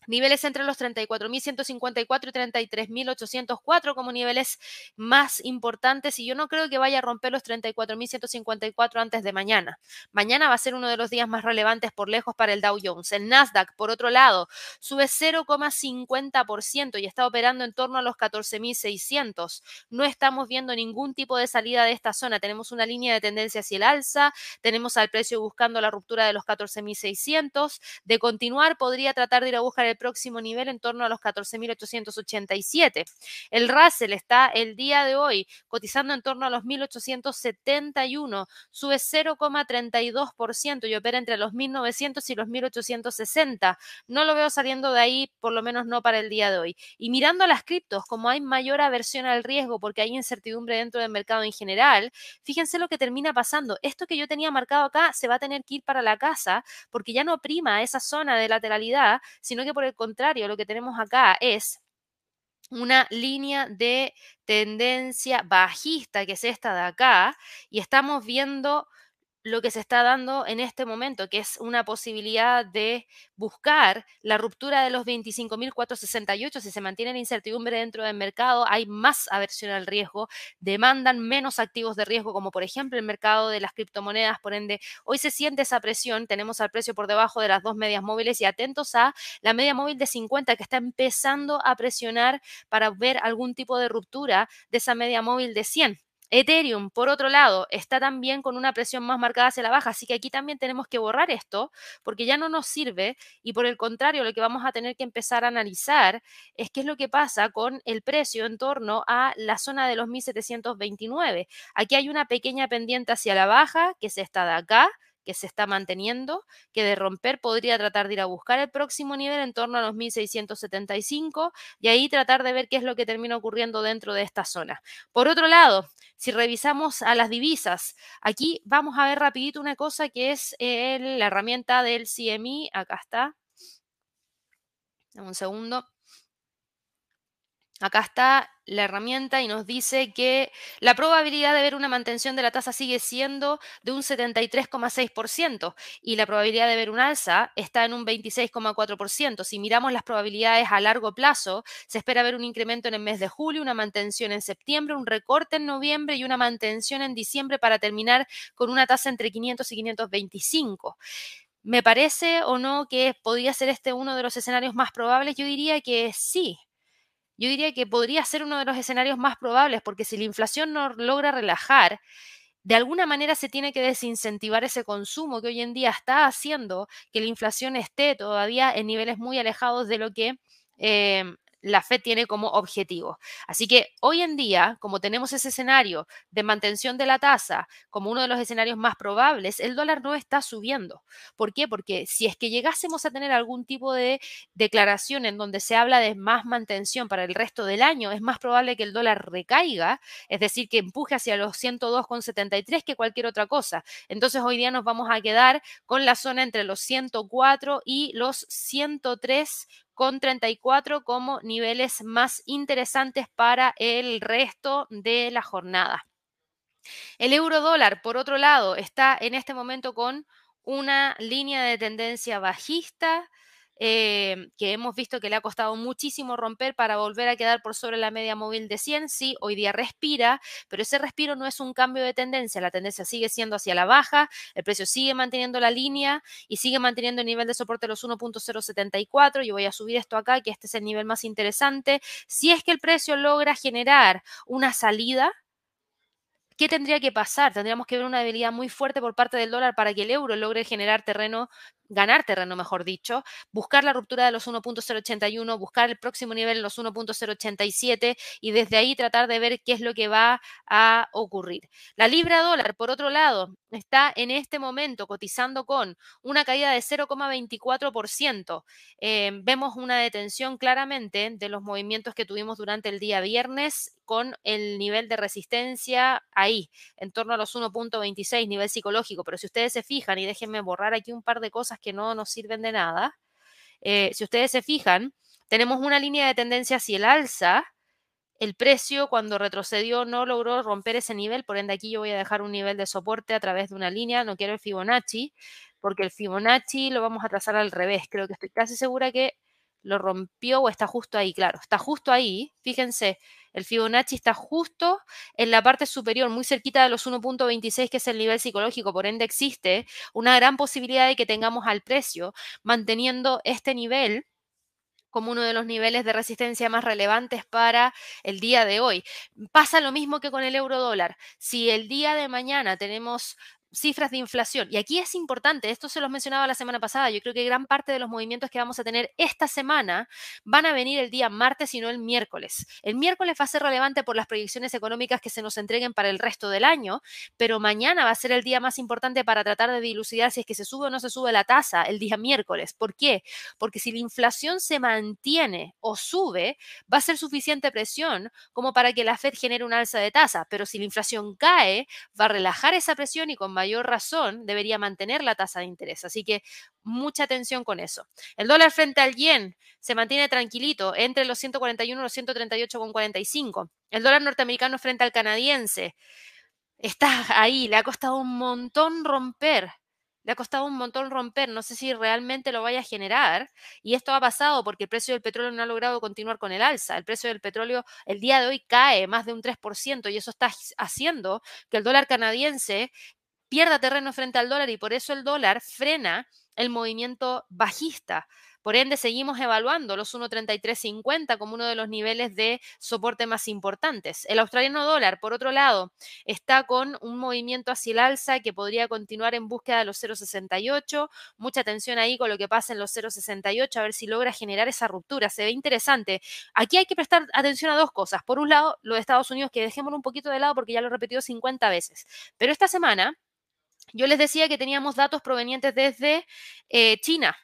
niveles entre los 34.154 y 33.804 como niveles más importantes y yo no creo que vaya a romper los 34.154 antes de mañana. Mañana va a ser uno de los días más relevantes por lejos para el Dow Jones. El Nasdaq, por otro lado, sube 0,50% y está operando en torno a los 14.600. No estamos viendo ningún tipo de salida de esta zona. Tenemos una línea de tendencia hacia el alza, tenemos al precio buscando la ruptura de los 14.600. De continuar, podría tratar de ir a buscar el próximo nivel en torno a los 14.887. El Russell está el día de hoy cotizando en torno a los 1.871, sube 0,32% y opera entre los 1.900 y los 1.860. No lo veo saliendo de ahí, por lo menos no para el día de hoy. Y mirando las criptos, como hay mayor aversión al riesgo porque hay incertidumbre dentro del mercado en general, fíjense lo que termina pasando. Esto que yo tenía marcado acá se va a tener que ir para la casa porque ya no prima esa zona de lateralidad, sino que por el contrario, lo que tenemos acá es una línea de tendencia bajista, que es esta de acá, y estamos viendo lo que se está dando en este momento, que es una posibilidad de buscar la ruptura de los 25.468. Si se mantiene la incertidumbre dentro del mercado, hay más aversión al riesgo, demandan menos activos de riesgo, como por ejemplo el mercado de las criptomonedas. Por ende, hoy se siente esa presión. Tenemos al precio por debajo de las dos medias móviles y atentos a la media móvil de 50 que está empezando a presionar para ver algún tipo de ruptura de esa media móvil de 100. Ethereum, por otro lado, está también con una presión más marcada hacia la baja, así que aquí también tenemos que borrar esto porque ya no nos sirve y por el contrario, lo que vamos a tener que empezar a analizar es qué es lo que pasa con el precio en torno a la zona de los 1729. Aquí hay una pequeña pendiente hacia la baja que se está de acá que se está manteniendo, que de romper podría tratar de ir a buscar el próximo nivel en torno a los 1675 y ahí tratar de ver qué es lo que termina ocurriendo dentro de esta zona. Por otro lado, si revisamos a las divisas, aquí vamos a ver rapidito una cosa que es la herramienta del CMI, acá está. Un segundo. Acá está la herramienta y nos dice que la probabilidad de ver una mantención de la tasa sigue siendo de un 73,6% y la probabilidad de ver un alza está en un 26,4%. Si miramos las probabilidades a largo plazo, se espera ver un incremento en el mes de julio, una mantención en septiembre, un recorte en noviembre y una mantención en diciembre para terminar con una tasa entre 500 y 525. ¿Me parece o no que podría ser este uno de los escenarios más probables? Yo diría que sí, yo diría que podría ser uno de los escenarios más probables, porque si la inflación no logra relajar, de alguna manera se tiene que desincentivar ese consumo que hoy en día está haciendo que la inflación esté todavía en niveles muy alejados de lo que eh, la Fed tiene como objetivo. Así que hoy en día, como tenemos ese escenario de mantención de la tasa como uno de los escenarios más probables, el dólar no está subiendo. ¿Por qué? Porque si es que llegásemos a tener algún tipo de declaración en donde se habla de más mantención para el resto del año, es más probable que el dólar recaiga, es decir, que empuje hacia los 102,73 que cualquier otra cosa. Entonces hoy día nos vamos a quedar con la zona entre los 104 y los 103 con 34 como niveles más interesantes para el resto de la jornada. El euro dólar, por otro lado, está en este momento con una línea de tendencia bajista eh, que hemos visto que le ha costado muchísimo romper para volver a quedar por sobre la media móvil de 100. Sí, hoy día respira, pero ese respiro no es un cambio de tendencia. La tendencia sigue siendo hacia la baja, el precio sigue manteniendo la línea y sigue manteniendo el nivel de soporte de los 1.074. Yo voy a subir esto acá, que este es el nivel más interesante. Si es que el precio logra generar una salida, ¿Qué tendría que pasar? Tendríamos que ver una debilidad muy fuerte por parte del dólar para que el euro logre generar terreno ganar terreno, mejor dicho, buscar la ruptura de los 1.081, buscar el próximo nivel en los 1.087 y desde ahí tratar de ver qué es lo que va a ocurrir. La libra dólar, por otro lado, está en este momento cotizando con una caída de 0,24%. Eh, vemos una detención claramente de los movimientos que tuvimos durante el día viernes con el nivel de resistencia ahí, en torno a los 1.26, nivel psicológico. Pero si ustedes se fijan, y déjenme borrar aquí un par de cosas que no nos sirven de nada. Eh, si ustedes se fijan, tenemos una línea de tendencia hacia el alza. El precio cuando retrocedió no logró romper ese nivel, por ende aquí yo voy a dejar un nivel de soporte a través de una línea, no quiero el Fibonacci, porque el Fibonacci lo vamos a trazar al revés. Creo que estoy casi segura que lo rompió o está justo ahí, claro, está justo ahí. Fíjense, el Fibonacci está justo en la parte superior, muy cerquita de los 1.26, que es el nivel psicológico, por ende existe una gran posibilidad de que tengamos al precio manteniendo este nivel como uno de los niveles de resistencia más relevantes para el día de hoy. Pasa lo mismo que con el euro dólar. Si el día de mañana tenemos cifras de inflación. Y aquí es importante, esto se los mencionaba la semana pasada, yo creo que gran parte de los movimientos que vamos a tener esta semana van a venir el día martes y no el miércoles. El miércoles va a ser relevante por las proyecciones económicas que se nos entreguen para el resto del año, pero mañana va a ser el día más importante para tratar de dilucidar si es que se sube o no se sube la tasa el día miércoles. ¿Por qué? Porque si la inflación se mantiene o sube, va a ser suficiente presión como para que la Fed genere un alza de tasa, pero si la inflación cae, va a relajar esa presión y con mayor mayor razón debería mantener la tasa de interés. Así que mucha atención con eso. El dólar frente al yen se mantiene tranquilito entre los 141 y los 138,45. El dólar norteamericano frente al canadiense está ahí, le ha costado un montón romper le ha costado un montón romper, no sé si realmente lo vaya a generar. Y esto ha pasado porque el precio del petróleo no ha logrado continuar con el alza. El precio del petróleo el día de hoy cae más de un 3% y eso está haciendo que el dólar canadiense pierda terreno frente al dólar y por eso el dólar frena el movimiento bajista. Por ende, seguimos evaluando los 1.3350 como uno de los niveles de soporte más importantes. El australiano dólar, por otro lado, está con un movimiento hacia el alza que podría continuar en búsqueda de los 0.68. Mucha atención ahí con lo que pasa en los 0.68, a ver si logra generar esa ruptura. Se ve interesante. Aquí hay que prestar atención a dos cosas. Por un lado, lo de Estados Unidos, que dejémoslo un poquito de lado porque ya lo he repetido 50 veces. Pero esta semana yo les decía que teníamos datos provenientes desde eh, China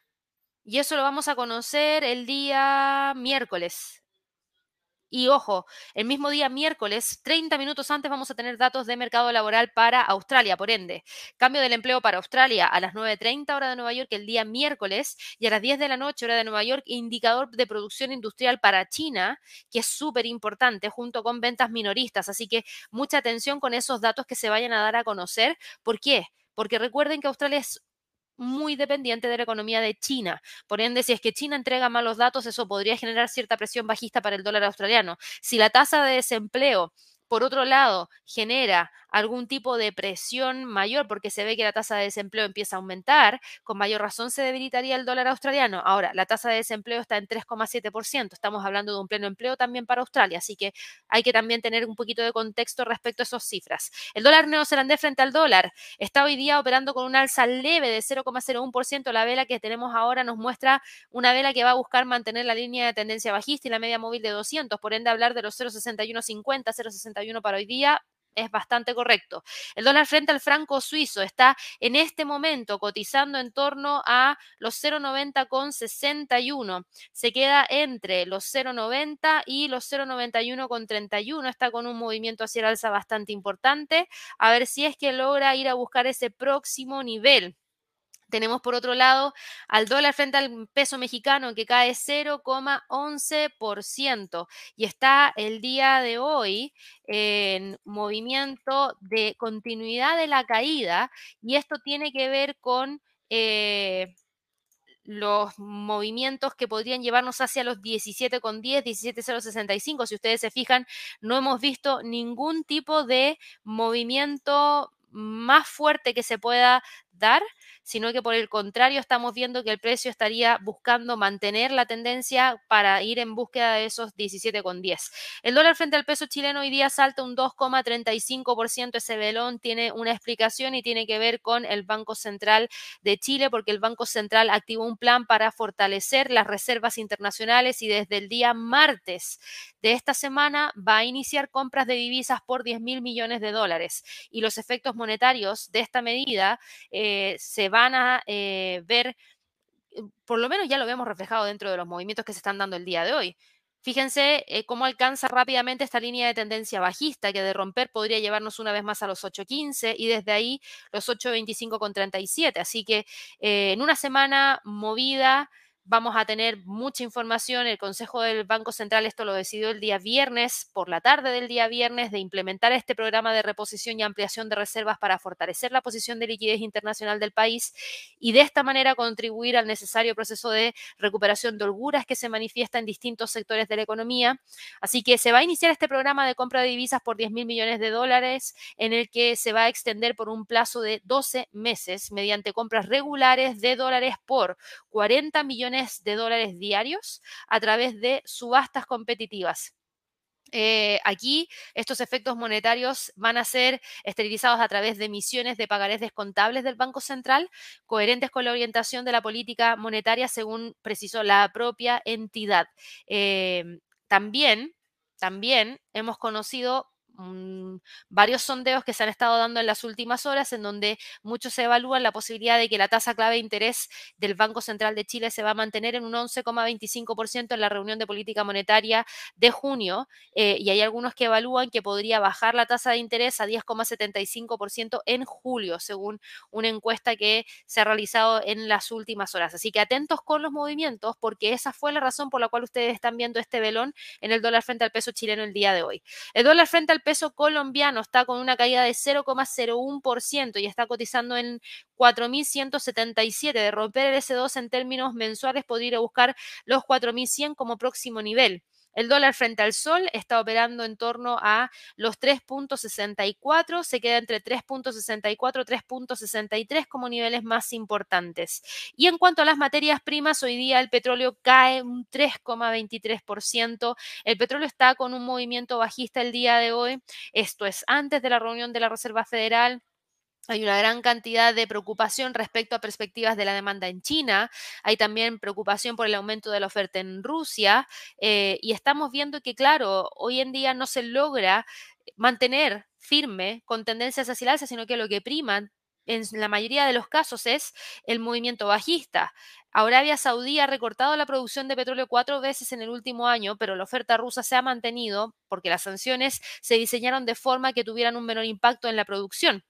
y eso lo vamos a conocer el día miércoles. Y ojo, el mismo día miércoles, 30 minutos antes, vamos a tener datos de mercado laboral para Australia, por ende. Cambio del empleo para Australia a las 9.30 hora de Nueva York el día miércoles y a las 10 de la noche hora de Nueva York, indicador de producción industrial para China, que es súper importante, junto con ventas minoristas. Así que mucha atención con esos datos que se vayan a dar a conocer. ¿Por qué? Porque recuerden que Australia es muy dependiente de la economía de China. Por ende, si es que China entrega malos datos, eso podría generar cierta presión bajista para el dólar australiano. Si la tasa de desempleo por otro lado, genera algún tipo de presión mayor porque se ve que la tasa de desempleo empieza a aumentar, con mayor razón se debilitaría el dólar australiano. Ahora, la tasa de desempleo está en 3,7%, estamos hablando de un pleno empleo también para Australia, así que hay que también tener un poquito de contexto respecto a esas cifras. El dólar neozelandés frente al dólar está hoy día operando con un alza leve de 0,01%. La vela que tenemos ahora nos muestra una vela que va a buscar mantener la línea de tendencia bajista y la media móvil de 200, por ende hablar de los 0,6150, 0,61 para hoy día es bastante correcto. El dólar frente al franco suizo está en este momento cotizando en torno a los 0,90 con 61. Se queda entre los 0,90 y los 0,91 con 31. Está con un movimiento hacia el alza bastante importante. A ver si es que logra ir a buscar ese próximo nivel. Tenemos por otro lado al dólar frente al peso mexicano que cae 0,11% y está el día de hoy en movimiento de continuidad de la caída y esto tiene que ver con... Eh, los movimientos que podrían llevarnos hacia los 17,10, 17,065. Si ustedes se fijan, no hemos visto ningún tipo de movimiento más fuerte que se pueda sino que por el contrario estamos viendo que el precio estaría buscando mantener la tendencia para ir en búsqueda de esos 17,10. El dólar frente al peso chileno hoy día salta un 2,35%. Ese velón tiene una explicación y tiene que ver con el Banco Central de Chile, porque el Banco Central activó un plan para fortalecer las reservas internacionales y desde el día martes de esta semana va a iniciar compras de divisas por 10 mil millones de dólares. Y los efectos monetarios de esta medida eh, se van a eh, ver, eh, por lo menos ya lo vemos reflejado dentro de los movimientos que se están dando el día de hoy. Fíjense eh, cómo alcanza rápidamente esta línea de tendencia bajista que de romper podría llevarnos una vez más a los 8.15 y desde ahí los 8.25 con 37. Así que en una semana movida, Vamos a tener mucha información. El Consejo del Banco Central esto lo decidió el día viernes, por la tarde del día viernes, de implementar este programa de reposición y ampliación de reservas para fortalecer la posición de liquidez internacional del país y de esta manera contribuir al necesario proceso de recuperación de holguras que se manifiesta en distintos sectores de la economía. Así que se va a iniciar este programa de compra de divisas por 10 mil millones de dólares, en el que se va a extender por un plazo de 12 meses mediante compras regulares de dólares por 40 millones de dólares diarios a través de subastas competitivas. Eh, aquí estos efectos monetarios van a ser esterilizados a través de emisiones de pagarés descontables del Banco Central, coherentes con la orientación de la política monetaria según precisó la propia entidad. Eh, también, también hemos conocido varios sondeos que se han estado dando en las últimas horas, en donde muchos se evalúan la posibilidad de que la tasa clave de interés del Banco Central de Chile se va a mantener en un 11,25% en la reunión de política monetaria de junio, eh, y hay algunos que evalúan que podría bajar la tasa de interés a 10,75% en julio, según una encuesta que se ha realizado en las últimas horas. Así que atentos con los movimientos, porque esa fue la razón por la cual ustedes están viendo este velón en el dólar frente al peso chileno el día de hoy. El dólar frente al peso colombiano está con una caída de 0,01% y está cotizando en 4.177. De romper el S2 en términos mensuales podría buscar los 4.100 como próximo nivel. El dólar frente al sol está operando en torno a los 3.64, se queda entre 3.64 y 3.63 como niveles más importantes. Y en cuanto a las materias primas, hoy día el petróleo cae un 3,23%. El petróleo está con un movimiento bajista el día de hoy. Esto es antes de la reunión de la Reserva Federal hay una gran cantidad de preocupación respecto a perspectivas de la demanda en China. Hay también preocupación por el aumento de la oferta en Rusia. Eh, y estamos viendo que, claro, hoy en día no se logra mantener firme con tendencias hacia el alza, sino que lo que prima en la mayoría de los casos es el movimiento bajista. Arabia Saudí ha recortado la producción de petróleo cuatro veces en el último año, pero la oferta rusa se ha mantenido porque las sanciones se diseñaron de forma que tuvieran un menor impacto en la producción.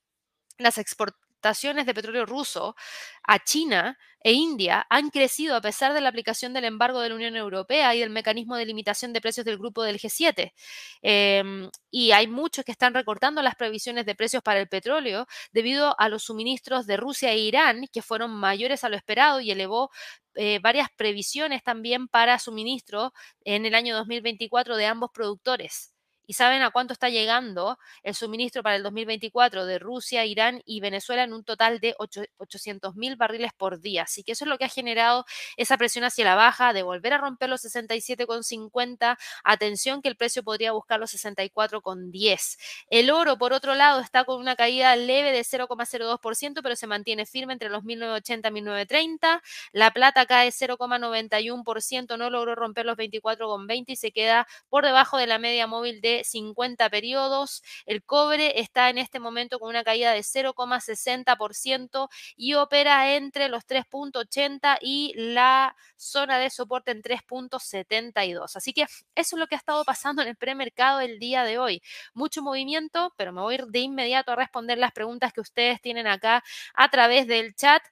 Las exportaciones de petróleo ruso a China e India han crecido a pesar de la aplicación del embargo de la Unión Europea y del mecanismo de limitación de precios del grupo del G7. Em, y hay muchos que están recortando las previsiones de precios para el petróleo debido a los suministros de Rusia e Irán, que fueron mayores a lo esperado y elevó eh, varias previsiones también para suministro en el año 2024 de ambos productores. ¿Y saben a cuánto está llegando el suministro para el 2024 de Rusia, Irán y Venezuela en un total de 800 mil barriles por día? Así que eso es lo que ha generado esa presión hacia la baja de volver a romper los 67,50. Atención que el precio podría buscar los 64,10. El oro, por otro lado, está con una caída leve de 0,02%, pero se mantiene firme entre los 1980 y 1930. La plata cae 0,91%, no logró romper los 24,20 y se queda por debajo de la media móvil de 50 periodos. El cobre está en este momento con una caída de 0,60% y opera entre los 3.80 y la zona de soporte en 3.72. Así que eso es lo que ha estado pasando en el premercado el día de hoy. Mucho movimiento, pero me voy de inmediato a responder las preguntas que ustedes tienen acá a través del chat.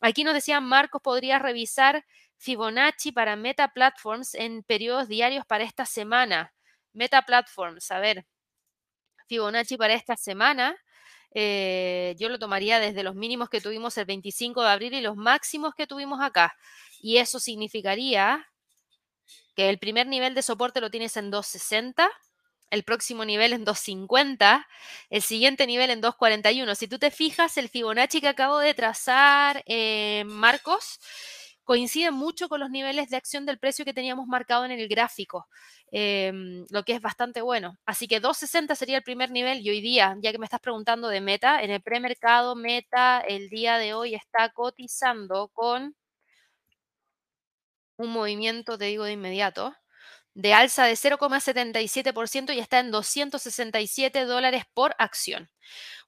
Aquí nos decían, Marcos, podría revisar Fibonacci para Meta Platforms en periodos diarios para esta semana. Meta Platforms, a ver, Fibonacci para esta semana, eh, yo lo tomaría desde los mínimos que tuvimos el 25 de abril y los máximos que tuvimos acá. Y eso significaría que el primer nivel de soporte lo tienes en 260, el próximo nivel en 250, el siguiente nivel en 241. Si tú te fijas, el Fibonacci que acabo de trazar, eh, Marcos, coincide mucho con los niveles de acción del precio que teníamos marcado en el gráfico, em, lo que es bastante bueno. Así que 260 sería el primer nivel y hoy día, ya que me estás preguntando de meta, en el premercado meta el día de hoy está cotizando con un movimiento, te digo de inmediato, de alza de 0,77% y está en 267 dólares por acción.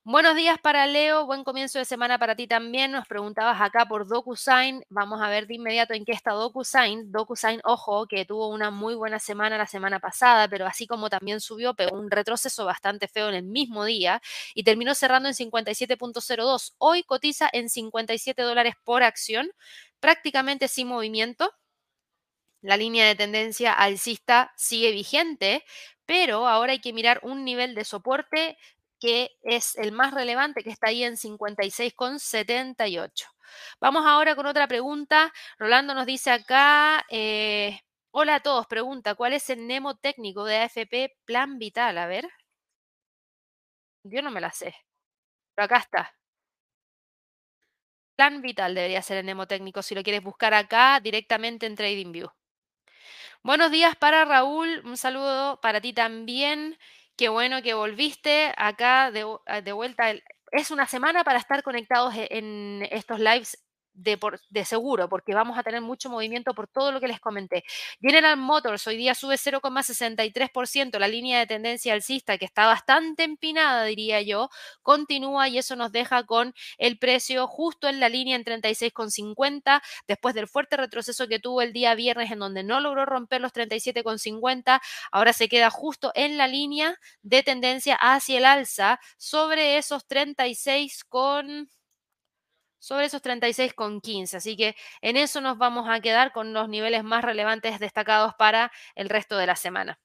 Buenos días para Leo, buen comienzo de semana para ti también. Nos preguntabas acá por DocuSign. Vamos a ver de inmediato en qué está DocuSign. DocuSign, ojo, que tuvo una muy buena semana la semana pasada, pero así como también subió, pegó un retroceso bastante feo en el mismo día y terminó cerrando en 57.02. Hoy cotiza en 57 dólares por acción, prácticamente sin movimiento. La línea de tendencia alcista sigue vigente, pero ahora hay que mirar un nivel de soporte que es el más relevante, que está ahí en 56,78. Vamos ahora con otra pregunta. Rolando nos dice acá, eh, hola a todos, pregunta, ¿cuál es el Nemo técnico de AFP Plan Vital? A ver. Yo no me la sé, pero acá está. Plan Vital debería ser el Nemo técnico si lo quieres buscar acá directamente en TradingView. Buenos días para Raúl, un saludo para ti también. Qué bueno que volviste acá de, de vuelta. Es una semana para estar conectados e, en estos lives de, seguro, porque vamos a tener mucho movimiento por todo lo que les comenté. General Motors hoy día sube 0,63%, la línea de tendencia alcista, que está bastante empinada, diría yo, continúa y eso nos deja con el precio justo en la línea en 36,50, después del fuerte retroceso que tuvo el día viernes en donde no logró romper los 37,50, ahora se queda justo en la línea de tendencia hacia el alza sobre esos 36 con sobre esos 36,15. Así que en eso nos vamos a quedar con los niveles más relevantes destacados para el resto de la semana.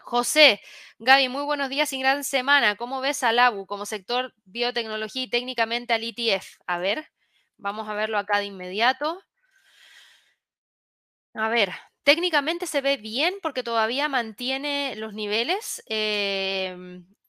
José, Gaby, muy buenos días y gran semana. ¿Cómo ves al ABU como sector biotecnología y técnicamente al ETF? A ver, vamos a verlo acá de inmediato. A ver, técnicamente se ve bien porque todavía mantiene los niveles. Eh,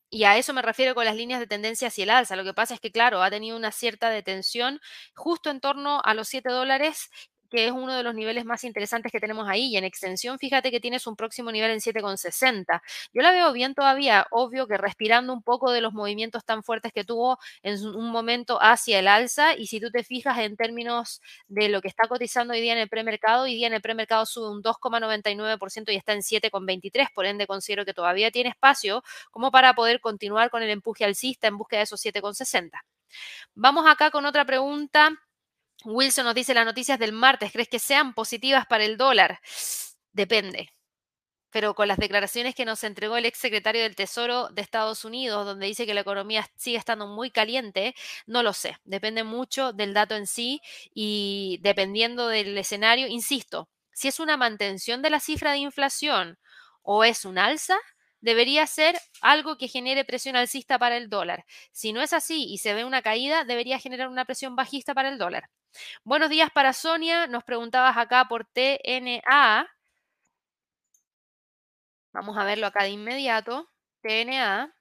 y a eso me refiero con las líneas de tendencia hacia el alza. Lo que pasa es que, claro, ha tenido una cierta detención justo en torno a los 7 dólares que es uno de los niveles más interesantes que tenemos ahí. Y en extensión, fíjate que tienes un próximo nivel en 7,60. Yo la veo bien todavía, obvio que respirando un poco de los movimientos tan fuertes que tuvo en un momento hacia el alza. Y si tú te fijas en términos de lo que está cotizando hoy día en el premercado, hoy día en el premercado sube un 2,99% y está en 7,23. Por ende, considero que todavía tiene espacio como para poder continuar con el empuje alcista en búsqueda de esos 7,60. Vamos acá con otra pregunta. Wilson nos dice las noticias del martes, ¿crees que sean positivas para el dólar? Depende pero con las declaraciones que nos entregó el ex secretario del Tesoro de Estados Unidos, donde dice que la economía sigue estando muy caliente, no lo sé. Depende mucho del dato en sí y dependiendo del escenario, insisto, si es una mantención de la cifra de inflación o es un alza, debería ser algo que genere presión alcista para el dólar. Si no es así y se ve una caída, debería generar una presión bajista para el dólar. Buenos días para Sonia, nos preguntabas acá por TNA. Vamos a verlo acá de inmediato. TNA.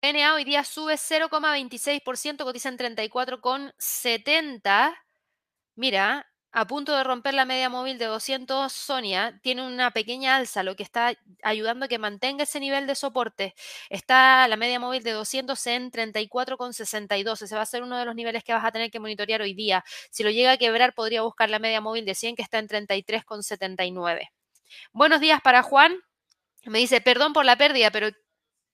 TNA hoy día sube 0,26%, cotiza en 34,70. Mira, a punto de romper la media móvil de 200, Sonia tiene una pequeña alza, lo que está ayudando a que mantenga ese nivel de soporte. Está la media móvil de 200 en 34,62. Ese va a ser uno de los niveles que vas a tener que monitorear hoy día. Si lo llega a quebrar, podría buscar la media móvil de 100 que está en 33,79. Buenos días para Juan. Me dice, perdón por la pérdida, pero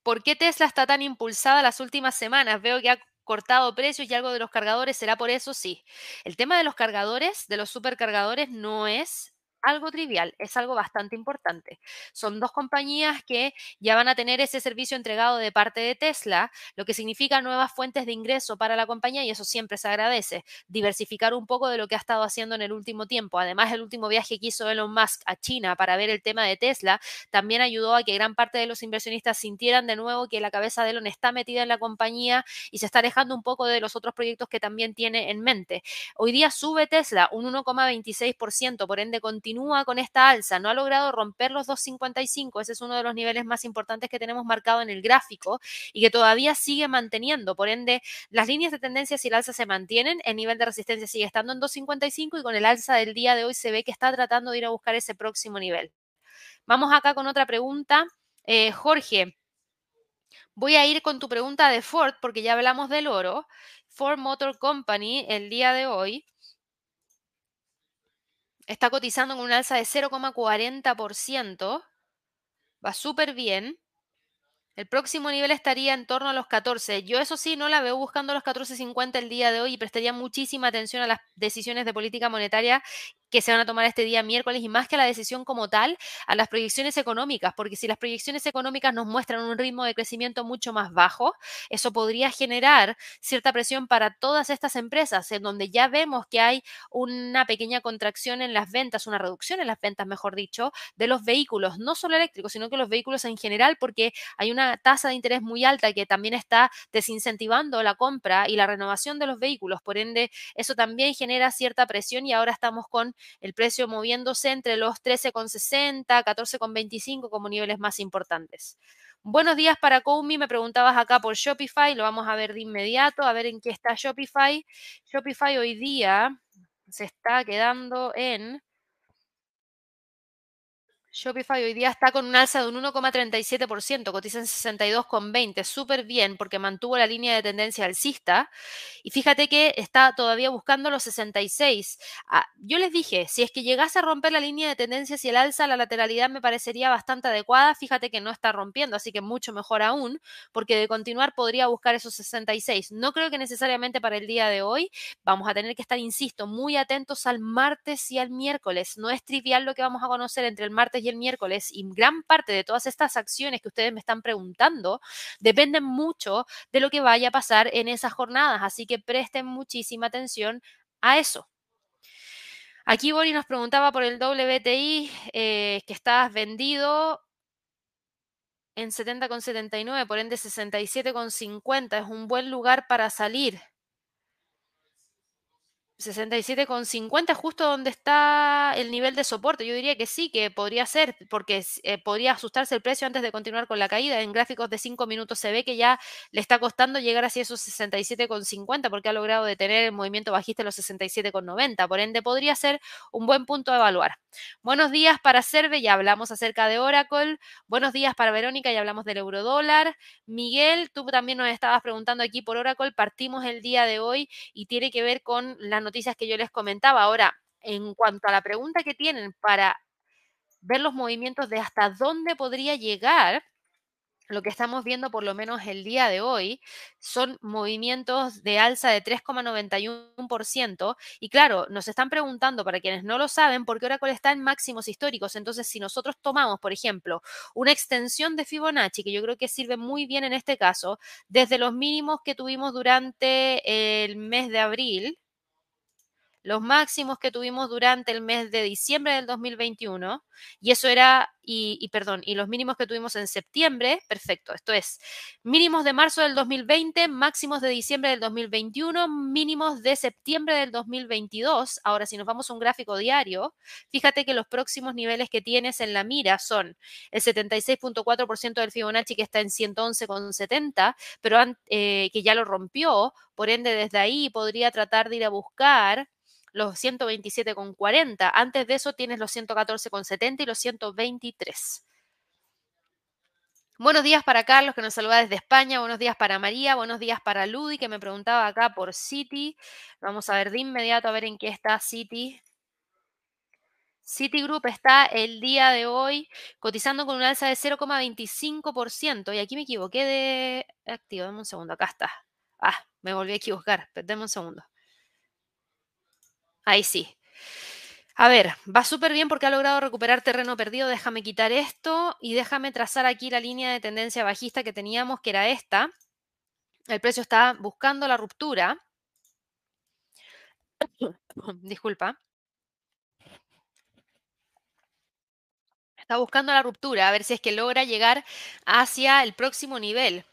¿por qué Tesla está tan impulsada las últimas semanas? Veo que ha cortado precios y algo de los cargadores, ¿será por eso? Sí. El tema de los cargadores, de los supercargadores, no es algo trivial, es algo bastante importante. Son dos compañías que ya van a tener ese servicio entregado de parte de Tesla, lo que significa nuevas fuentes de ingreso para la compañía y eso siempre se agradece. Diversificar un poco de lo que ha estado haciendo en el último tiempo. Además, el último viaje que hizo Elon Musk a China para ver el tema de Tesla también ayudó a que gran parte de los inversionistas sintieran de nuevo que la cabeza de Elon está metida en la compañía y se está alejando un poco de los otros proyectos que también tiene en mente. Hoy día sube Tesla un 1,26%, por ende continúa continúa con esta alza, no ha logrado romper los 2.55, ese es uno de los niveles más importantes que tenemos marcado en el gráfico y que todavía sigue manteniendo, por ende, las líneas de tendencia si el alza se mantienen, el nivel de resistencia sigue estando en 2.55 y con el alza del día de hoy se ve que está tratando de ir a buscar ese próximo nivel. Vamos acá con otra pregunta. Eh, Jorge, voy a ir con tu pregunta de Ford porque ya hablamos del oro. Ford Motor Company el día de hoy Está cotizando en un alza de 0,40%. Va súper bien. El próximo nivel estaría en torno a los 14. Yo eso sí no la veo buscando los 14.50 el día de hoy y prestaría muchísima atención a las decisiones de política monetaria que se van a tomar este día miércoles y más que a la decisión como tal, a las proyecciones económicas, porque si las proyecciones económicas nos muestran un ritmo de crecimiento mucho más bajo, eso podría generar cierta presión para todas estas empresas, en donde ya vemos que hay una pequeña contracción en las ventas, una reducción en las ventas, mejor dicho, de los vehículos, no solo eléctricos, sino que los vehículos en general, porque hay una tasa de interés muy alta que también está desincentivando la compra y la renovación de los vehículos, por ende, eso también genera cierta presión y ahora estamos con el precio moviéndose entre los 13,60, 14,25 como niveles más importantes. Buenos días para Coumi, me preguntabas acá por Shopify, lo vamos a ver de inmediato, a ver en qué está Shopify. Shopify hoy día se está quedando en Shopify hoy día está con un alza de un 1,37%, cotiza en 62,20, súper bien porque mantuvo la línea de tendencia alcista y fíjate que está todavía buscando los 66. Ah, yo les dije, si es que llegase a romper la línea de tendencia si el alza, la lateralidad me parecería bastante adecuada, fíjate que no está rompiendo, así que mucho mejor aún, porque de continuar podría buscar esos 66. No creo que necesariamente para el día de hoy vamos a tener que estar, insisto, muy atentos al martes y al miércoles. No es trivial lo que vamos a conocer entre el martes y el miércoles y gran parte de todas estas acciones que ustedes me están preguntando dependen mucho de lo que vaya a pasar en esas jornadas, así que presten muchísima atención a eso. Aquí Boris nos preguntaba por el WTI eh, que estabas vendido en 70,79, por ende 67,50 es un buen lugar para salir. 67,50 justo donde está el nivel de soporte. Yo diría que sí, que podría ser, porque eh, podría asustarse el precio antes de continuar con la caída. En gráficos de 5 minutos se ve que ya le está costando llegar hacia esos 67,50 porque ha logrado detener el movimiento bajista en los 67,90. Por ende, podría ser un buen punto a evaluar. Buenos días para Cerve, ya hablamos acerca de Oracle. Buenos días para Verónica, ya hablamos del eurodólar. Miguel, tú también nos estabas preguntando aquí por Oracle. Partimos el día de hoy y tiene que ver con la noticias que yo les comentaba. Ahora, en cuanto a la pregunta que tienen para ver los movimientos de hasta dónde podría llegar, lo que estamos viendo por lo menos el día de hoy son movimientos de alza de 3,91%. Y claro, nos están preguntando, para quienes no lo saben, por qué Oracle está en máximos históricos. Entonces, si nosotros tomamos, por ejemplo, una extensión de Fibonacci, que yo creo que sirve muy bien en este caso, desde los mínimos que tuvimos durante el mes de abril, los máximos que tuvimos durante el mes de diciembre del 2021, y eso era, y, perdón, y los mínimos que tuvimos en septiembre, perfecto, esto es mínimos de marzo del 2020, máximos de diciembre del 2021, mínimos de septiembre del 2022. Ahora, si nos vamos a un gráfico diario, fíjate que los próximos niveles que tienes en la mira son el 76.4% del Fibonacci que está en 111,70, pero eh, que ya lo rompió, por ende desde ahí podría tratar de ir a buscar los 127,40. Antes de eso tienes los 114,70 y los 123. Buenos días para Carlos, que nos saluda desde España. Buenos días para María. Buenos días para Ludi, que me preguntaba acá por City. Vamos a ver de inmediato a ver en qué está City. Citigroup está el día de hoy cotizando con un alza de 0,25%. Y aquí me equivoqué de activo. Dame un segundo. Acá está. Ah, me volví a equivocar. Dame un segundo. Ahí sí. A ver, va súper bien porque ha logrado recuperar terreno perdido. Déjame quitar esto y déjame trazar aquí la línea de tendencia bajista que teníamos, que era esta. El precio está buscando la ruptura. Disculpa. Está buscando la ruptura, a ver si es que logra llegar hacia el próximo nivel.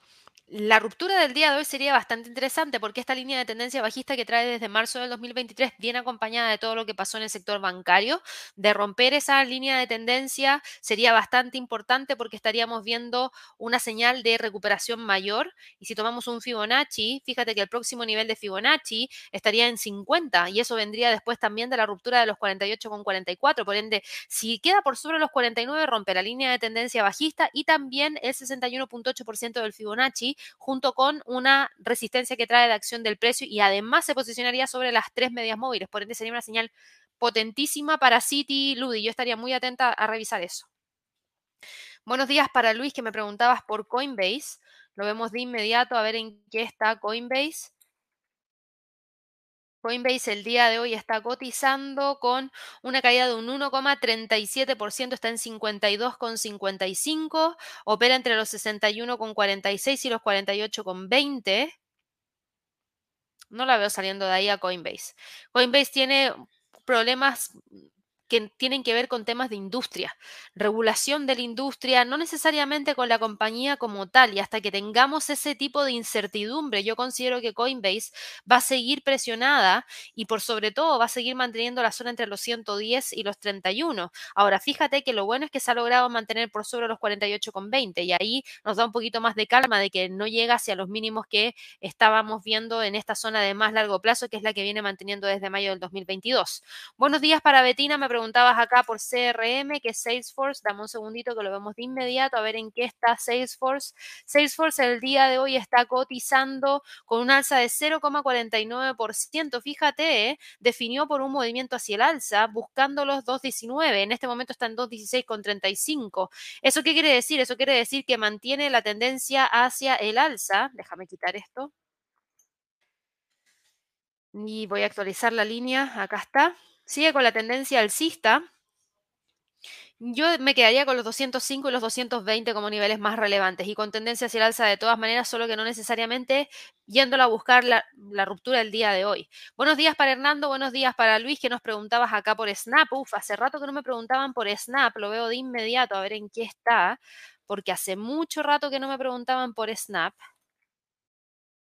La ruptura del día de hoy sería bastante interesante porque esta línea de tendencia bajista que trae desde marzo del 2023 viene acompañada de todo lo que pasó en el sector bancario. De romper esa línea de tendencia sería bastante importante porque estaríamos viendo una señal de recuperación mayor. Y si tomamos un Fibonacci, fíjate que el próximo nivel de Fibonacci estaría en 50 y eso vendría después también de la ruptura de los 48,44. Por ende, si queda por sobre los 49, rompe la línea de tendencia bajista y también el 61.8% del Fibonacci junto con una resistencia que trae de acción del precio y además se posicionaría sobre las tres medias móviles. Por ende, sería una señal potentísima para City Ludi. Yo estaría muy atenta a revisar eso. Buenos días para Luis, que me preguntabas por Coinbase. Lo vemos de inmediato a ver en qué está Coinbase. Coinbase el día de hoy está cotizando con una caída de un 1,37%, está en 52,55, opera entre los 61,46 y los 48,20. No la veo saliendo de ahí a Coinbase. Coinbase tiene problemas que tienen que ver con temas de industria, regulación de la industria, no necesariamente con la compañía como tal, y hasta que tengamos ese tipo de incertidumbre, yo considero que Coinbase va a seguir presionada y por sobre todo va a seguir manteniendo la zona entre los 110 y los 31. Ahora, fíjate que lo bueno es que se ha logrado mantener por sobre los 48,20 y ahí nos da un poquito más de calma de que no llega hacia los mínimos que estábamos viendo en esta zona de más largo plazo, que es la que viene manteniendo desde mayo del 2022. Buenos días para Betina, preguntabas acá por CRM, que es Salesforce. Dame un segundito que lo vemos de inmediato a ver en qué está Salesforce. Salesforce el día de hoy está cotizando con un alza de 0,49%. Fíjate, ¿eh? definió por un movimiento hacia el alza, buscando los 2,19. En este momento está en 2,16,35. ¿Eso qué quiere decir? Eso quiere decir que mantiene la tendencia hacia el alza. Déjame quitar esto. Y voy a actualizar la línea. Acá está sigue con la tendencia alcista. Yo me quedaría con los 205 y los 220 como niveles más relevantes y con tendencia hacia el alza de todas maneras, solo que no necesariamente yéndola a buscar la, ruptura el día de hoy. Buenos días para Hernando, buenos días para Luis, que nos preguntabas acá por Snap. Uf, hace rato que no me preguntaban por Snap, lo veo de inmediato a ver en qué está, porque hace mucho rato que no me preguntaban por Snap.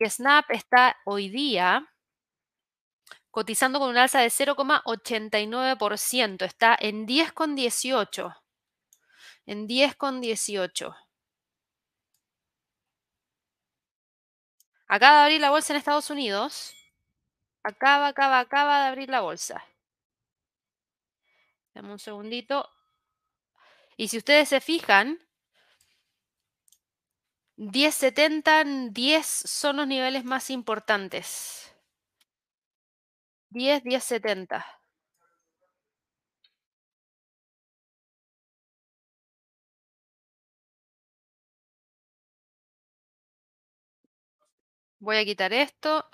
Snap está hoy día cotizando con un alza de 0,89%. Está en 10,18. En 10,18. Acaba de abrir la bolsa en Estados Unidos. Acaba, acaba, acaba de abrir la bolsa. Dame un segundito. Y si ustedes se fijan, 10,70, 10 son los niveles más importantes. 10, 10, 70. Voy a quitar esto.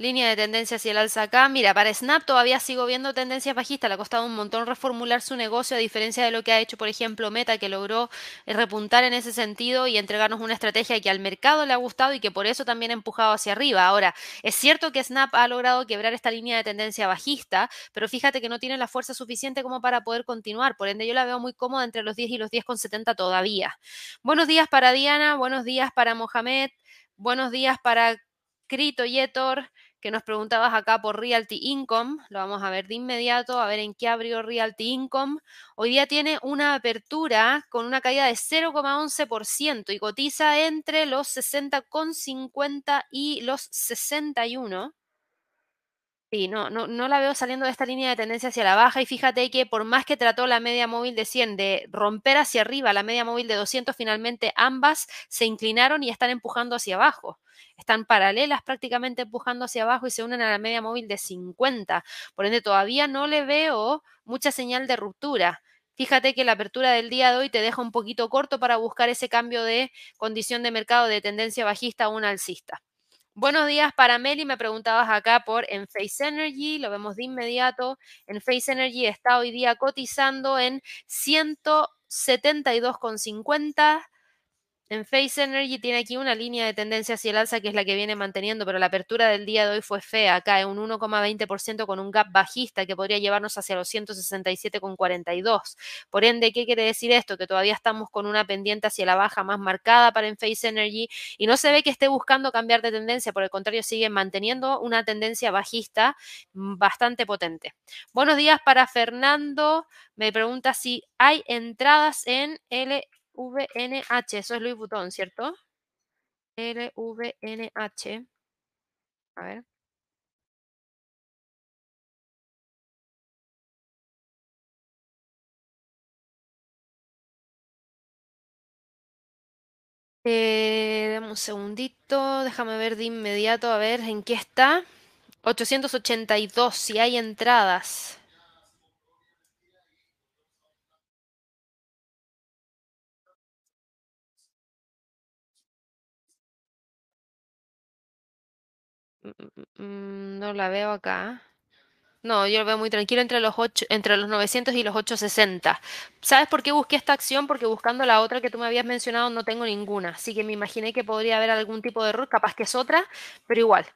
Línea de tendencia hacia el alza acá. Mira, para Snap todavía sigo viendo tendencias bajistas. Le ha costado un montón reformular su negocio, a diferencia de lo que ha hecho, por ejemplo, Meta, que logró eh, repuntar en ese sentido y entregarnos una estrategia que al mercado le ha gustado y que por eso también ha empujado hacia arriba. Ahora, es cierto que Snap ha logrado quebrar esta línea de tendencia bajista, pero fíjate que no tiene la fuerza suficiente como para poder continuar. Por ende, yo la veo muy cómoda entre los 10 y los 10,70 todavía. Buenos días para Diana, buenos días para Mohamed, buenos días para Crito Yetor que nos preguntabas acá por Realty Income. Lo vamos a ver de inmediato, a ver en qué abrió Realty Income. Hoy día tiene una apertura con una caída de 0,11% y cotiza entre los 60,50 y los 61. Sí, no, no, no la veo saliendo de esta línea de tendencia hacia la baja y fíjate que por más que trató la media móvil de 100 de romper hacia arriba la media móvil de 200, finalmente ambas se inclinaron y están empujando hacia abajo. Están paralelas prácticamente empujando hacia abajo y se unen a la media móvil de 50. Por ende, todavía no le veo mucha señal de ruptura. Fíjate que la apertura del día de hoy te deja un poquito corto para buscar ese cambio de condición de mercado de tendencia bajista a una alcista. Buenos días para Meli, me preguntabas acá por Enphase Energy, lo vemos de inmediato. Enphase Energy está hoy día cotizando en 172,50 en Face Energy tiene aquí una línea de tendencia hacia el alza que es la que viene manteniendo, pero la apertura del día de hoy fue fea, acá un 1,20% con un gap bajista que podría llevarnos hacia los 167,42. Por ende, ¿qué quiere decir esto? Que todavía estamos con una pendiente hacia la baja más marcada para Face Energy y no se ve que esté buscando cambiar de tendencia, por el contrario, sigue manteniendo una tendencia bajista bastante potente. Buenos días para Fernando. Me pregunta si hay entradas en L VNH, eso es Louis Vuitton, ¿cierto? LVNH. A ver. Eh, un segundito, déjame ver de inmediato a ver en qué está. 882, si hay entradas. No la veo acá. No, yo lo veo muy tranquilo entre los, 8, entre los 900 y los 860. ¿Sabes por qué busqué esta acción? Porque buscando la otra que tú me habías mencionado no tengo ninguna. Así que me imaginé que podría haber algún tipo de error, capaz que es otra, pero igual.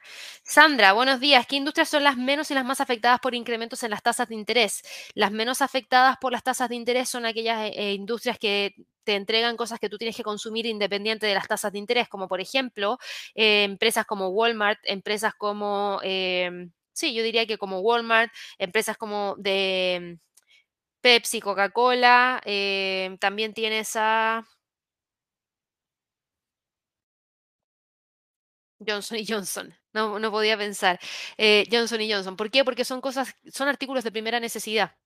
Sandra, buenos días. ¿Qué industrias son las menos y las más afectadas por incrementos en las tasas de interés? Las menos afectadas por las tasas de interés son aquellas eh, industrias que te entregan cosas que tú tienes que consumir independiente de las tasas de interés, como por ejemplo eh, empresas como Walmart, empresas como... Eh, sí, yo diría que como Walmart, empresas como de Pepsi, Coca-Cola, eh, también tienes a Johnson y Johnson. No, no podía pensar. Eh, Johnson y Johnson. ¿Por qué? Porque son cosas, son artículos de primera necesidad.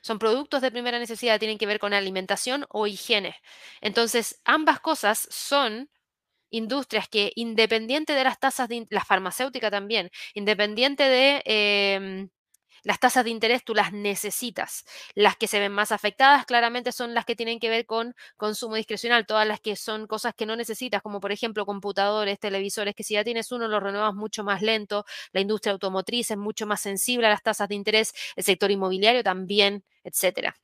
Son productos de primera necesidad, tienen que ver con alimentación o higiene. Entonces, ambas cosas son industrias que independiente de las tasas de, la farmacéutica también, independiente de em, las tasas de interés, tú las necesitas. Las que se ven más afectadas claramente son las que tienen que ver con consumo discrecional, todas las que son cosas que no necesitas, como por ejemplo computadores, televisores, que si ya tienes uno los renuevas mucho más lento, la industria automotriz es mucho más sensible a las tasas de interés, el sector inmobiliario también, etcétera.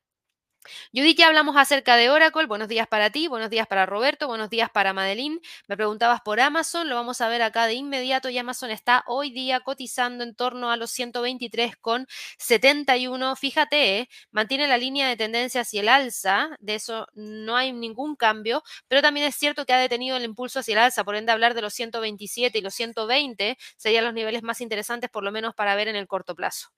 Judy, que hablamos acerca de Oracle. Buenos días para ti, buenos días para Roberto, buenos días para Madeline. Me preguntabas por Amazon, lo vamos a ver acá de inmediato y Amazon está hoy día cotizando en torno a los 123,71. Fíjate, ¿eh? mantiene la línea de tendencia hacia el alza, de eso no hay ningún cambio, pero también es cierto que ha detenido el impulso hacia el alza, por ende hablar de los 127 y los 120 serían los niveles más interesantes por lo menos para ver en el corto plazo.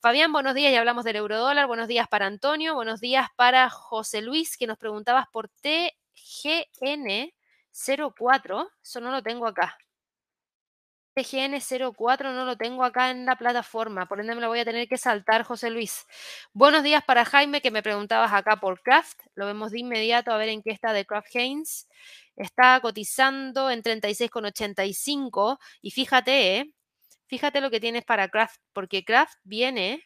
Fabián, buenos días, ya hablamos del eurodólar. Buenos días para Antonio, buenos días para José Luis, que nos preguntabas por TGN04. Eso no lo tengo acá. TGN04 no lo tengo acá en la plataforma, por ende me lo voy a tener que saltar, José Luis. Buenos días para Jaime, que me preguntabas acá por Kraft. Lo vemos de inmediato a ver en qué está de Kraft Haynes. Está cotizando en 36,85 y fíjate, ¿eh? Fíjate lo que tienes para Kraft, porque Kraft viene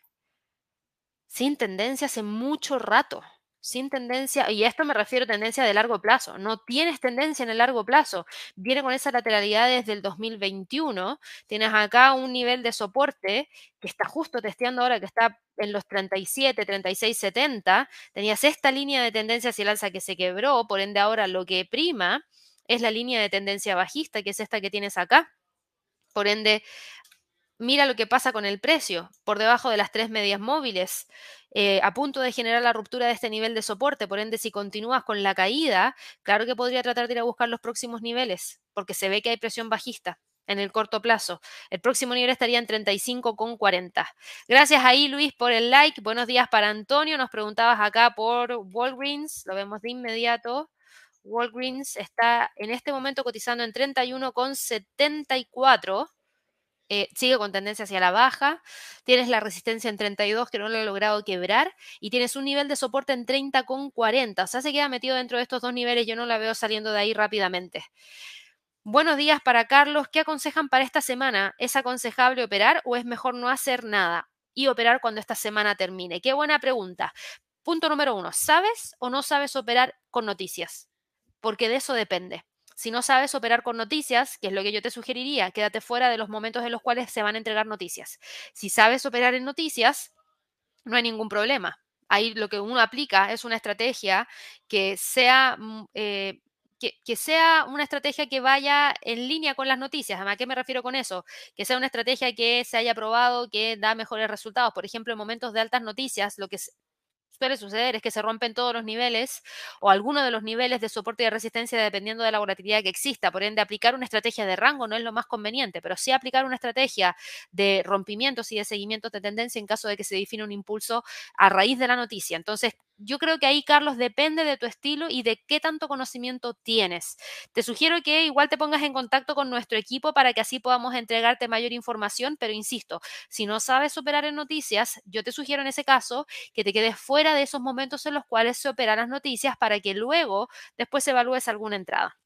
sin tendencia hace mucho rato. sin tendencia, y a esto me refiero a tendencia de largo plazo, no tienes tendencia en el largo plazo, viene con esa lateralidad desde el 2021, tienes acá un nivel de soporte que está justo testeando ahora, que está en los 37, 36, 70, tenías esta línea de tendencia hacia el alza que se quebró, por ende ahora lo que prima es la línea de tendencia bajista, que es esta que tienes acá. Por ende, mira lo que pasa con el precio, por debajo de las tres medias móviles, eh, a punto de generar la ruptura de este nivel de soporte. Por ende, si continúas con la caída, claro que podría tratar de ir a buscar los próximos niveles, porque se ve que hay presión bajista en el corto plazo. El próximo nivel estaría en 35,40. Gracias ahí, Luis, por el like. Buenos días para Antonio. Nos preguntabas acá por Walgreens. Lo vemos de inmediato. Walgreens está en este momento cotizando en 31,74. Eh, sigue con tendencia hacia la baja, tienes la resistencia en 32 que no lo he logrado quebrar y tienes un nivel de soporte en 30,40. O sea, se queda metido dentro de estos dos niveles, yo no la veo saliendo de ahí rápidamente. Buenos días para Carlos. ¿Qué aconsejan para esta semana? ¿Es aconsejable operar o es mejor no hacer nada y operar cuando esta semana termine? Qué buena pregunta. Punto número uno. ¿Sabes o no sabes operar con noticias? Porque de eso depende. Si no sabes operar con noticias, que es lo que yo te sugeriría, quédate fuera de los momentos en los cuales se van a entregar noticias. Si sabes operar en noticias, no hay ningún problema. Ahí lo que uno aplica es una estrategia que sea, mm, eh, que, sea una estrategia que vaya en línea con las noticias. ¿A qué me refiero con eso? Que sea una estrategia que se haya probado, que da mejores resultados. Por ejemplo, en momentos de altas noticias, lo que suele suceder es que se rompen todos los niveles o algunos de los niveles de soporte y de resistencia dependiendo de la volatilidad que exista. Por ende, aplicar una estrategia de rango no es lo más conveniente, pero sí aplicar una estrategia de rompimientos y de seguimientos de tendencia en caso de que se define un impulso a raíz de la noticia. Entonces, yo creo que ahí, Carlos, depende de tu estilo y de qué tanto conocimiento tienes. Te sugiero que igual te pongas en contacto con nuestro equipo para que así podamos entregarte mayor información, pero insisto, si no sabes operar en noticias, yo te sugiero en ese caso que te quedes fuera de esos momentos en los cuales se operan las noticias para que luego después evalúes alguna entrada.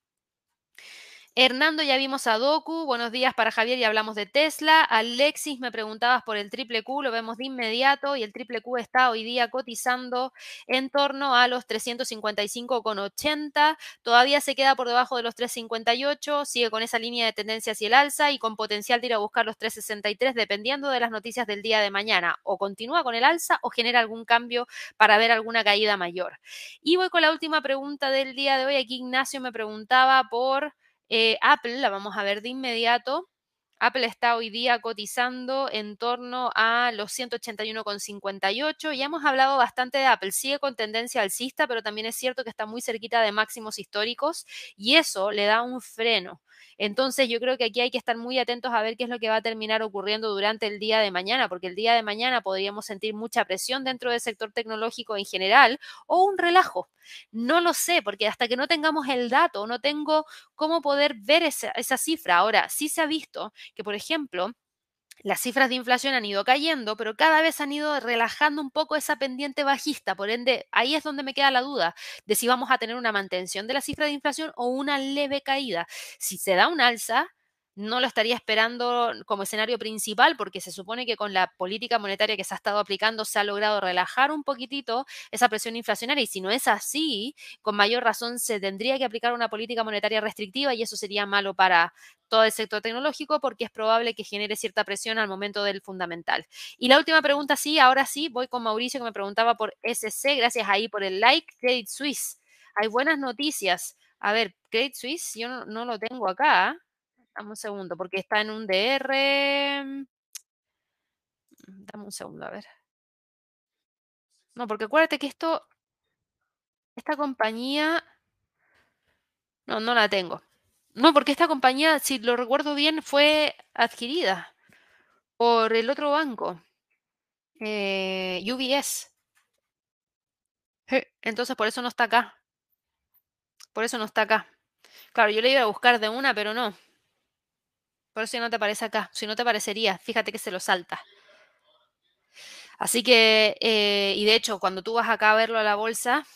Hernando, ya vimos a Doku. Buenos días para Javier, y hablamos de Tesla. Alexis, me preguntabas por el triple Q, lo vemos de inmediato y el triple Q está hoy día cotizando en torno a los 355,80. Todavía se queda por debajo de los 358, sigue con esa línea de tendencia hacia el alza y con potencial de ir a buscar los 363 dependiendo de las noticias del día de mañana. O continúa con el alza o genera algún cambio para ver alguna caída mayor. Y voy con la última pregunta del día de hoy. Aquí Ignacio me preguntaba por... Eh, Apple, la vamos a ver de inmediato. Apple está hoy día cotizando en torno a los 181,58. Ya hemos hablado bastante de Apple. Sigue con tendencia alcista, pero también es cierto que está muy cerquita de máximos históricos y eso le da un freno. Entonces yo creo que aquí hay que estar muy atentos a ver qué es lo que va a terminar ocurriendo durante el día de mañana, porque el día de mañana podríamos sentir mucha presión dentro del sector tecnológico en general o un relajo. No lo sé, porque hasta que no tengamos el dato, no tengo cómo poder ver esa, esa cifra. Ahora, sí se ha visto que, por ejemplo, las cifras de inflación han ido cayendo, pero cada vez han ido relajando un poco esa pendiente bajista. Por ende, ahí es donde me queda la duda de si vamos a tener una mantención de la cifra de inflación o una leve caída. Si se da un alza, no lo estaría esperando como escenario principal porque se supone que con la política monetaria que se ha estado aplicando se ha logrado relajar un poquitito esa presión inflacionaria y si no es así, con mayor razón se tendría que aplicar una política monetaria restrictiva y eso sería malo para todo el sector tecnológico porque es probable que genere cierta presión al momento del fundamental. Y la última pregunta, sí, ahora sí, voy con Mauricio que me preguntaba por SC, gracias ahí por el like, Credit Suisse. Hay buenas noticias. A ver, Credit Suisse, yo no, no lo tengo acá. Dame un segundo, porque está en un DR. Mm, dame un segundo, a ver. No, porque acuérdate que esto, esta compañía, no, no la tengo. No, porque esta compañía, si lo recuerdo bien, fue adquirida por el otro banco, eh, UBS. Entonces, por eso no está acá. Por eso no está acá. Claro, yo le iba a buscar de una, pero no. Por eso no te aparece acá. Si no te parecería, fíjate que se lo salta. Así que, eh, y de hecho, cuando tú vas acá a verlo a la bolsa,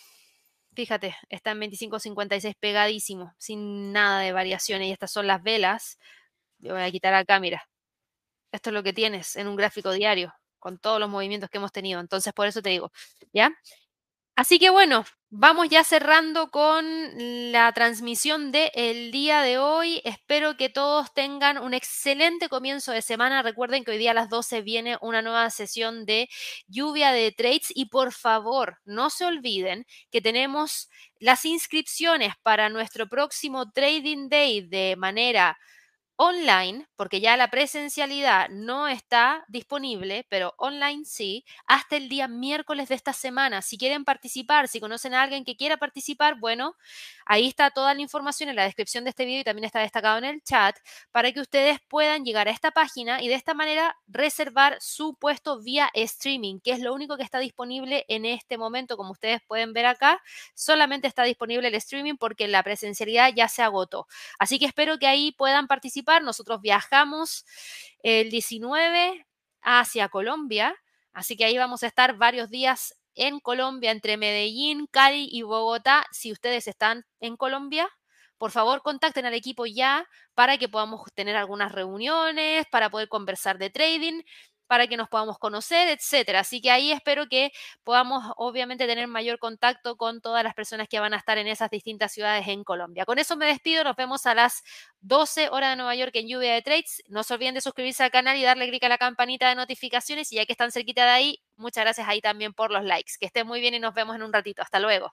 fíjate, está en 25.56 pegadísimo, sin nada de variaciones. Y estas son las velas. Yo voy a quitar acá, mira. Esto es lo que tienes en un gráfico diario, con todos los movimientos que hemos tenido. Entonces, por eso te digo, ¿ya? Así que bueno, vamos ya cerrando con la transmisión del día de hoy. Espero que todos tengan un excelente comienzo de semana. Recuerden que hoy día a las 12 viene una nueva sesión de lluvia de trades y por favor, no se olviden que tenemos las inscripciones para nuestro próximo Trading Day de manera online, porque ya la presencialidad no está disponible, pero online sí, hasta el día miércoles de esta semana. Si quieren participar, si conocen a alguien que quiera participar, bueno, ahí está toda la información en la descripción de este video y también está destacado en el chat para que ustedes puedan llegar a esta página y de esta manera reservar su puesto vía streaming, que es lo único que está disponible en este momento, como ustedes pueden ver acá, solamente está disponible el streaming porque la presencialidad ya se agotó. Así que espero que ahí puedan nosotros viajamos el 19 hacia Colombia, así que ahí vamos a estar varios días en Colombia, entre Medellín, Cali y Bogotá. Si ustedes están en Colombia, por favor contacten al equipo ya para que podamos tener algunas reuniones, para poder conversar de trading para que nos podamos conocer, etcétera. Así que ahí espero que podamos obviamente tener mayor contacto con todas las personas que van a estar en esas distintas ciudades en Colombia. Con eso me despido, nos vemos a las 12 horas de Nueva York en Lluvia de Trades. No se olviden de suscribirse al canal y darle clic a la campanita de notificaciones y ya que están cerquita de ahí, muchas gracias ahí también por los likes. Que estén muy bien y nos vemos en un ratito. Hasta luego.